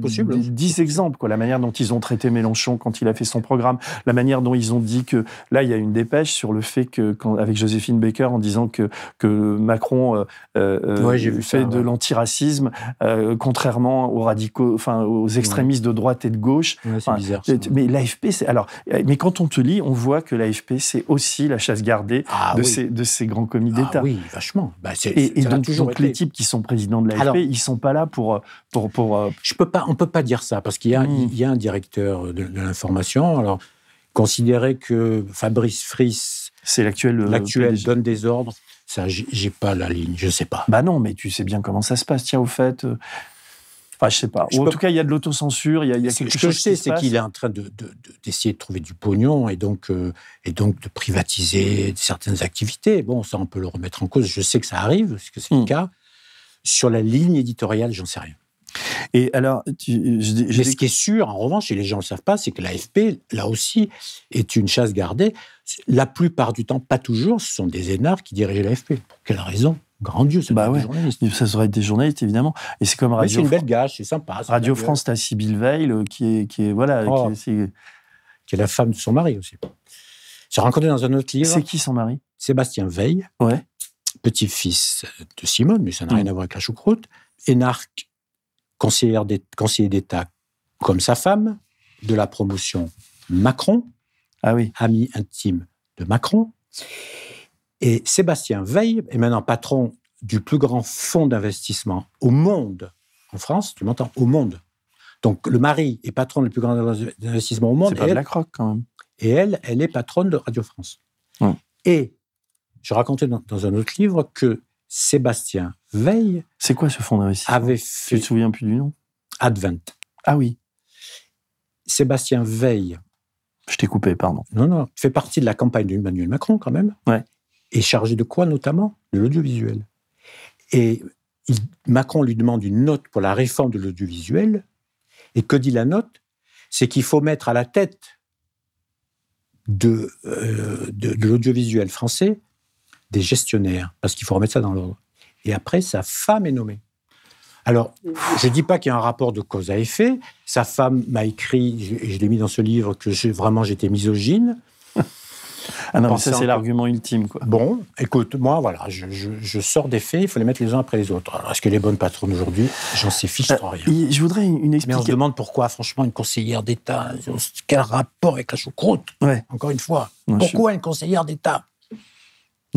dix exemples. Quoi. La manière dont ils ont traité Mélenchon quand il a fait son programme, la manière dont ils ont dit que là, il y a une dépêche sur le fait que, quand, avec Joséphine Baker, en disant que, que Macron euh, euh fait de l'antiracisme, euh, contrairement aux radicaux, enfin aux extrémistes de droite et de gauche. c'est bizarre. Mais l'AFP, c'est alors. Mais quand on te lit, on voit que l'AFP, c'est aussi la chasse gardée ah de, ces, de ces grands commis ah d'État. oui, vachement. Bah, et, donc, les types qui sont présidents de l'AFP, ils sont pas là pour. Euh, pour, pour euh, Je peux pas, on ne peut pas dire ça, parce qu'il y, a, y a un directeur de, l'information. Alors, considérer que Fabrice Fris. C'est l'actuel. Euh, l'actuel donne des ordres. Ça, j'ai pas la ligne, je sais pas. Bah non, mais tu sais bien comment ça se passe. Tiens, au fait. Enfin, je sais pas. en tout cas, il y a de l'autocensure, il y a, y a quelque Ce que je sais, c'est qu'il est en train d'essayer de, de, trouver du pognon et donc, et donc de privatiser certaines activités. Bon, ça, on peut le remettre en cause. Je sais que ça arrive, parce que c'est le hmm. cas. Sur la ligne éditoriale, j'en sais rien. Et alors, tu, je, ce qui est sûr, en revanche, et les gens ne le savent pas, c'est que l'AFP, là aussi, est une chasse gardée. La plupart du temps, pas toujours, ce sont des énards qui dirigent l'AFP. Pour quelle raison? Grand Dieu, c'est bah ouais. des journalistes. Ça serait des journalistes, évidemment. Et c'est comme Radio. c'est une belle gage, c'est sympa. Radio France, t'as Sybille Veil, euh, qui est, qui est voilà, oh. qui, est, qui, est, la femme de son mari aussi. J'ai rencontré dans un autre livre. C'est qui son mari? Sébastien Veil. Ouais petit-fils de Simone, mais ça n'a rien mm. à voir avec la choucroute. Énarque, conseiller d'État comme sa femme, de la promotion Macron, ah oui. ami intime de Macron. Et Sébastien Veil est maintenant patron du plus grand fonds d'investissement au monde, en France, tu m'entends, au monde. Donc le mari est patron du plus grand investissement au monde. C'est pas de la croque quand même. Et elle, elle est patronne de Radio France. Et je racontais dans, un autre livre que Sébastien Veil. C'est quoi ce fonds d'investissement avait fait, Tu te souviens plus du nom Advent. Ah oui. Sébastien Veil. Je t'ai coupé, pardon. Non, non. Fait partie de la campagne d'Emmanuel Macron, quand même. Ouais. Et chargé de quoi, notamment? De l'audiovisuel. Et Macron lui demande une note pour la réforme de l'audiovisuel. Et que dit la note? C'est qu'il faut mettre à la tête de, euh, de l'audiovisuel français des gestionnaires, parce qu'il faut remettre ça dans l'ordre. Et après, sa femme est nommée. Alors, je ne dis pas qu'il y a un rapport de cause à effet. Sa femme m'a écrit, et je l'ai mis dans ce livre, que vraiment j'étais misogyne. Ah non, mais ça, c'est l'argument ultime. Quoi. Bon, écoute, moi, voilà, je, sors des faits, il faut les mettre les uns après les autres. Alors, est-ce qu'elle est bonne patronne aujourd'hui? J'en sais fiche euh, rien. Je voudrais une explication. Mais on se demande pourquoi, franchement, une conseillère d'État, quel rapport avec la choucroute? Ouais. Encore une fois, pourquoi une conseillère d'État?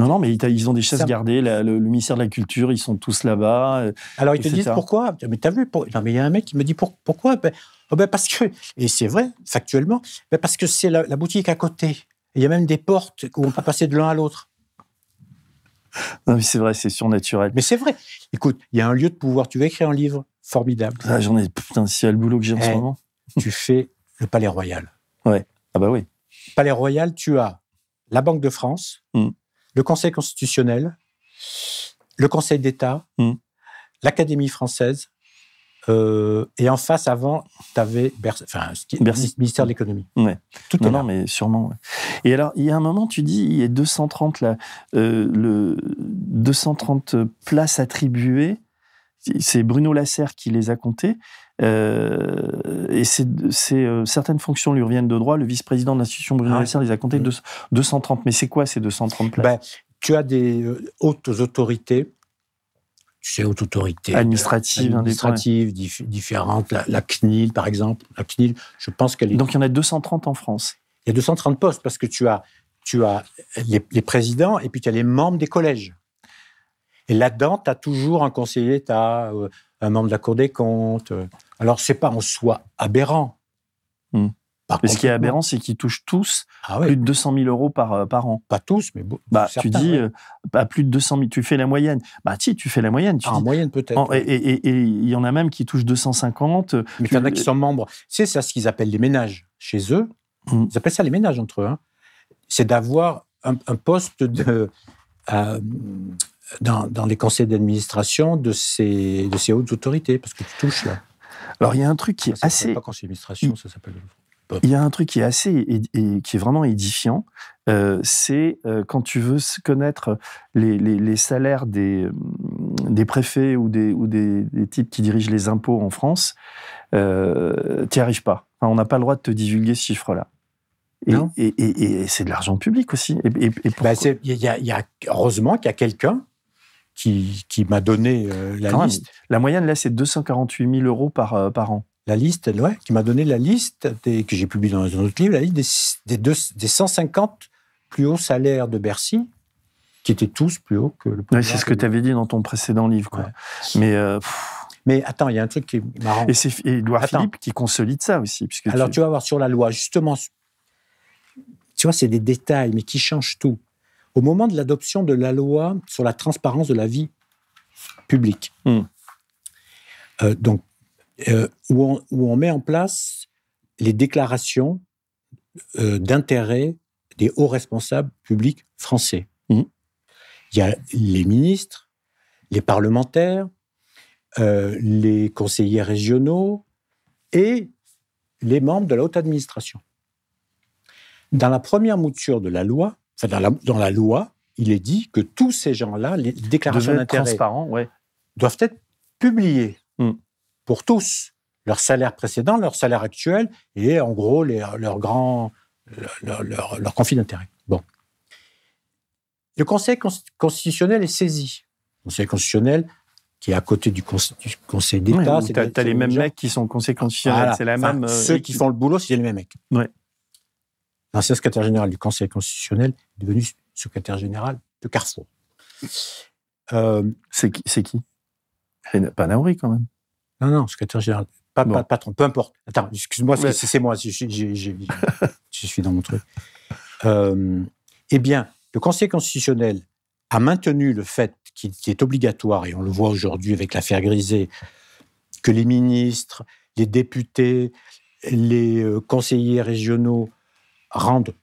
Non, non, mais ils ont des chaises gardées. le, ministère de la Culture, ils sont tous là-bas. Euh, Alors ils te disent pourquoi? Mais t'as vu Non, mais il y a un mec qui me dit pourquoi? Ben, oh, ben, parce que et c'est vrai factuellement, ben, parce que c'est la, boutique à côté. Il y a même des portes où on peut passer de l'un à l'autre. Non, mais c'est vrai, c'est surnaturel. Mais c'est vrai. Écoute, il y a un lieu de pouvoir. Tu veux écrire un livre formidable. Ah, J'en ai putain, si le boulot que j'ai en ce eh, moment. tu fais le Palais Royal. Ouais. Ah bah oui. Palais Royal, tu as la Banque de France. Mmh le Conseil constitutionnel, le Conseil d'État, hmm. l'Académie française, euh, et en face, avant, tu avais enfin, le ministère de l'économie. Ouais. Tout non, non, mais sûrement. Et alors, il y a un moment, tu dis, il y a 230, là, euh, le 230 places attribuées. C'est Bruno Lasserre qui les a comptées. Et c'est, certaines fonctions lui reviennent de droit. Le vice-président de l'institution judiciaire, il a compté 230. Mais c'est quoi ces 230 places? Ben, Tu as des hautes autorités tu sais, haute autorité administrative, administrative différentes. La, CNIL, par exemple. La CNIL, je pense qu'elle est. Donc il y en a 230 en France. Il y a 230 postes parce que tu as, tu as les, présidents et puis tu as les membres des collèges. Et là-dedans, tu as toujours un conseiller, tu as euh, un membre de la Cour des comptes. Alors, c'est pas en soi aberrant. Hmm. Mais ce qui est aberrant, c'est qu'ils touchent tous ah plus de 200 000 euros par, euh, par an. Pas tous, mais bah, Tu dis, à euh, plus de 200 000, tu fais la moyenne. Bah, si, tu fais la moyenne. Tu ah, en moyenne, peut-être. Et il y en a même qui touchent 250. Mais il y en a qui sont membres. C'est ça ce qu'ils appellent les ménages chez eux. Mmh. Ils appellent ça les ménages entre eux. Hein. C'est d'avoir un, poste de, euh, dans, dans, les conseils d'administration de ces, de ces hautes autorités, parce que tu touches là. Alors, il y a un truc qui est assez. pas conseil d'administration, ça s'appelle. Il y a un truc qui est assez et, qui est vraiment édifiant, euh, c'est euh, quand tu veux connaître les, les, salaires des, des préfets ou, des, ou des, types qui dirigent les impôts en France, euh, tu n'y arrives pas. on n'a pas le droit de te divulguer ce chiffre-là. Et, et, c'est de l'argent public aussi. Et, y a, y a, heureusement qu'il y a quelqu'un qui, qui m'a donné la liste. La moyenne, là, c'est 248 000 euros par, par an la liste, ouais, qui m'a donné la liste que j'ai publiée dans un autre livre, la liste des, des, des, 150 plus hauts salaires de Bercy, qui étaient tous plus hauts que le. c'est ce que tu avais dit dans ton précédent livre, quoi. Mais. Euh, mais attends, il y a un truc qui est marrant. Et c'est Édouard Philippe qui consolide ça aussi. Puisque Alors, tu... tu vas voir sur la loi, justement, tu vois, c'est des détails, mais qui changent tout. Au moment de l'adoption de la loi sur la transparence de la vie publique, hmm. euh, donc euh, où, on, met en place les déclarations euh, d'intérêt des hauts responsables publics français. Mmh. Il y a les ministres, les parlementaires, les conseillers régionaux et les membres de la haute administration. Dans la première mouture de la loi, dans la, loi, il est dit que tous ces gens-là, les déclarations d'intérêt ouais. doivent être publiées. Mmh pour tous, leur salaire précédent, leur salaire actuel et en gros leur grand leur, leur, conflit d'intérêt. Bon. Le Conseil constitutionnel est saisi. Le Conseil constitutionnel qui est à côté du, Conseil d'État. tu as, les mêmes mecs qui sont Conseil constitutionnel. C'est la même. Euh, ceux qui font le boulot, c'est les mêmes mecs. Ouais. L'ancien secrétaire général du Conseil constitutionnel est devenu secrétaire général de Carrefour. Euh, c'est qui C'est qui? Pas Naouri, quand même. Non, non, secrétaire général. Pas, patron, peu importe. Attends, excuse-moi, c'est moi, je, suis dans mon truc. Euh, eh bien, le Conseil constitutionnel a maintenu le fait qui, est obligatoire, et on le voit aujourd'hui avec l'affaire Grisée, que les ministres, les députés, les euh, conseillers régionaux rendent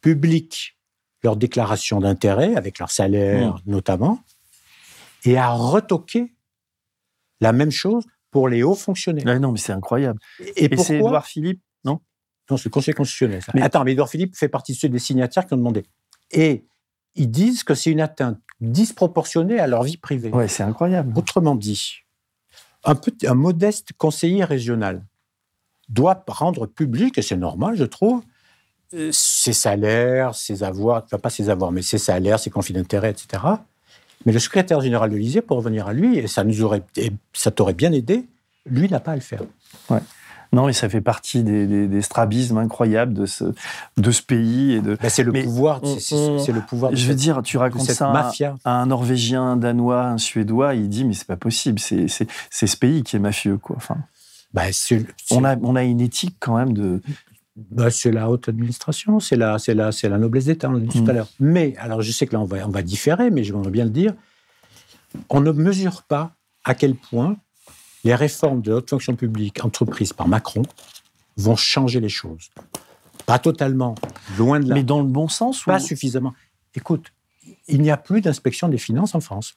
public leurs déclarations d'intérêt, avec leur salaire mmh. notamment, et a retoqué la même chose pour les hauts fonctionnaires. non, mais c'est incroyable. Et, c'est Édouard Philippe, non? Non, c'est le Conseil constitutionnel. Mais... Attends, mais Édouard Philippe fait partie de ceux des signataires qui ont demandé. Et ils disent que c'est une atteinte disproportionnée à leur vie privée. Ouais, c'est incroyable. Autrement dit, un, petit, un modeste conseiller régional doit rendre public, et c'est normal, je trouve, ses salaires, ses avoirs, enfin pas ses avoirs, mais ses salaires, ses conflits d'intérêts, etc. Mais le secrétaire général de l'Élysée, pour revenir à lui, et ça nous aurait, ça t'aurait bien aidé, lui n'a pas à le faire. Ouais. Non, et ça fait partie des, strabismes incroyables de ce, de ce pays. Et de... Ben, c'est le, pouvoir. C'est le pouvoir. je veux dire, tu racontes ça mafia. À, un Norvégien, un Danois, un Suédois, il dit mais c'est pas possible. C'est ce pays qui est mafieux, quoi. Enfin. Ben, on, a, on a une éthique quand même de, bah, c'est la haute administration, c'est la, c'est la, c'est la noblesse d'État, on l'a dit tout à mm. l'heure. Mais, alors je sais que là on va, on va différer, mais je voudrais bien le dire, on ne mesure pas à quel point les réformes de la haute fonction publique entreprises par Macron vont changer les choses. Pas totalement, loin de là. Mais dans le bon sens Pas suffisamment. Écoute, il n'y a plus d'inspection des finances en France.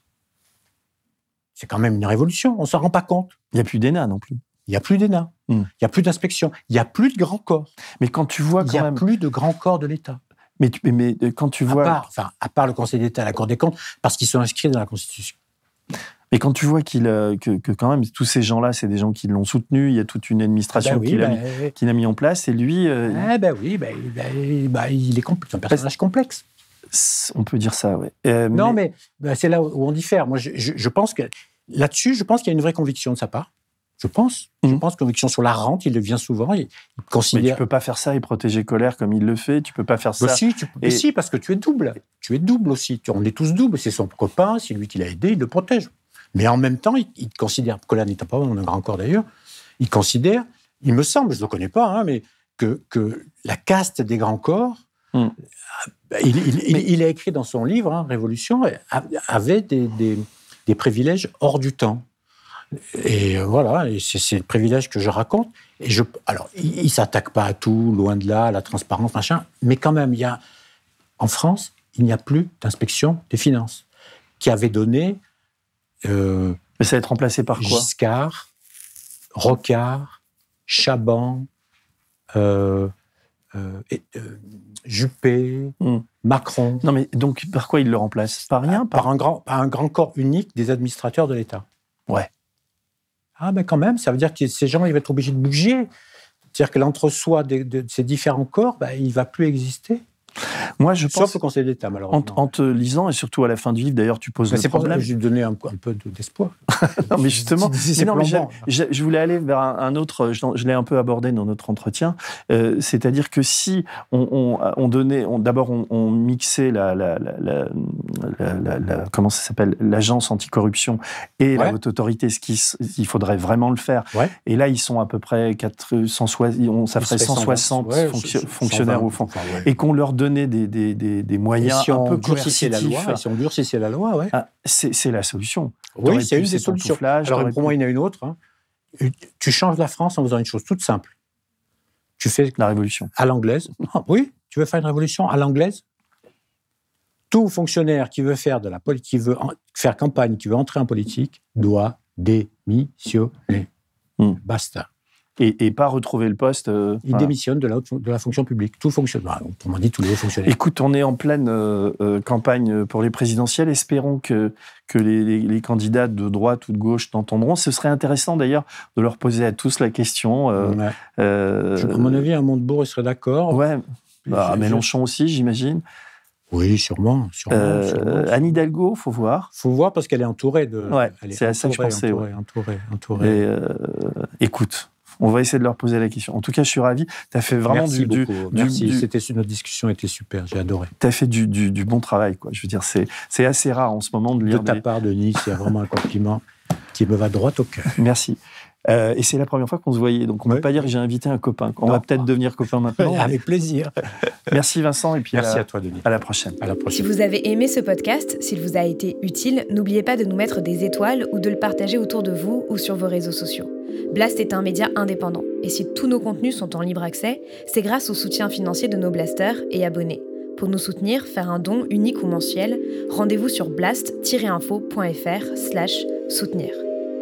C'est quand même une révolution, on ne s'en rend pas compte. Il n'y a plus d'ENA non plus. Il n'y a plus d'ENA, hmm. il n'y a plus d'inspection, il n'y a plus de grands corps. Mais quand tu vois Il n'y a plus de grands corps de l'État. Mais, mais, quand tu vois... À part, enfin, à part le Conseil d'État la Cour des comptes, parce qu'ils sont inscrits dans la Constitution. Et quand tu vois qu'il que, que, quand même tous ces gens-là, c'est des gens qui l'ont soutenu, il y a toute une administration ah ben qu'il a, ben, a, mis en place, et lui. Ah ben oui, ben, ben il est un personnage complexe. On peut dire ça, oui. non, mais, c'est là où on diffère. Moi, je, je pense que là-dessus, je pense qu'il y a une vraie conviction de sa part. Je pense. Je mhm. pense conviction sur la rente, il le vient souvent. Il, considère... Mais tu peux pas faire ça et protéger colère comme il le fait. Tu peux pas faire bah ça. si, tu... et... si, parce que tu es double. Tu es double aussi. On est tous doubles. C'est son copain, c'est lui qui l'a aidé, il le protège. Mais en même temps, il, considère, colère n'étant pas mon grand corps d'ailleurs, il considère, il me semble, je ne le connais pas, hein, mais que, que, la caste des grands corps, hmm. il, a écrit dans son livre, hein, Révolution, avait des, des, des privilèges hors du temps. Et euh, voilà, c'est le privilège que je raconte. Et je, alors, il, ne s'attaque pas à tout, loin de là, à la transparence, machin, mais quand même, il y a, en France, il n'y a plus d'inspection des finances, qui avait donné. Euh, mais ça va être remplacé par quoi? Giscard, Rocard, Chaban, euh, Juppé, hmm. Macron. Non, mais donc par quoi il le remplace? Par rien? Par... un grand, par un grand corps unique des administrateurs de l'État. Ouais. Ah, ben quand même, ça veut dire que ces gens, ils vont être obligés de bouger. C'est-à-dire que l'entre-soi de, ces différents corps, ben, il ne va plus exister. Moi, je pense. Sauf au Conseil d'État, malheureusement. En, te lisant, et surtout à la fin du livre, d'ailleurs, tu poses le C'est pour donné un, peu d'espoir. non, mais justement, je, voulais aller vers un, autre, je, l'ai un peu abordé dans notre entretien, euh, c'est-à-dire que si on, on, donnait, d'abord on, mixait la, la, comment ça s'appelle, l'agence anticorruption et la haute autorité, ce qu'il faudrait vraiment le faire. Et là, ils sont à peu près 460, ça ferait 160 fonctionnaires au fond, et qu'on leur donner des, des, des, moyens si un peu coercitifs. La loi, si on durcissait la loi, ouais. Ah, c'est la solution. Oui, c'est une des solutions. Alors, pour moi, il y en a une autre. Hein. Tu changes la France en faisant une chose toute simple. Tu fais la révolution à l'anglaise. Oui, tu veux faire une révolution à l'anglaise? Tout fonctionnaire qui veut faire de la politique, qui veut faire campagne, qui veut entrer en politique, doit démissionner. Hmm. Basta et, pas retrouver le poste. Euh, il démissionne de la, de la, fonction publique. Tout fonctionne. Bah, on m'a dit tous les hauts fonctionnaires. Écoute, on est en pleine euh, euh, campagne pour les présidentielles. Espérons que, que les, les, candidats de droite ou de gauche t'entendront. Ce serait intéressant d'ailleurs de leur poser à tous la question. à mon avis, un Montebourg serait d'accord. Ouais. Bah, Mélenchon aussi, j'imagine. Oui, sûrement. sûrement, Anne Hidalgo, faut voir. Faut voir parce qu'elle est entourée de. Ouais, c'est à ça que je pensais. Entourée, entourée, entourée. écoute, on va essayer de leur poser la question. En tout cas, je suis ravi. Tu as fait vraiment Merci du, beaucoup. Merci. C'était notre discussion était super. J'ai adoré. Tu as fait du, bon travail, quoi. Je veux dire, c'est assez rare en ce moment de lire. De ta part, Denis, il y a vraiment un compliment qui me va droit au cœur. Merci. Euh, et c'est la première fois qu'on se voyait, donc on ne peut pas dire que j'ai invité un copain. On va peut-être devenir copain maintenant. Avec plaisir. Merci Vincent, et puis Merci à, toi Denis. À la prochaine. À la prochaine. Si vous avez aimé ce podcast, s'il vous a été utile, n'oubliez pas de nous mettre des étoiles ou de le partager autour de vous ou sur vos réseaux sociaux. Blast est un média indépendant, et si tous nos contenus sont en libre accès, c'est grâce au soutien financier de nos blasters et abonnés. Pour nous soutenir, faire un don unique ou mensuel, rendez-vous sur blast-info.fr slash soutenir.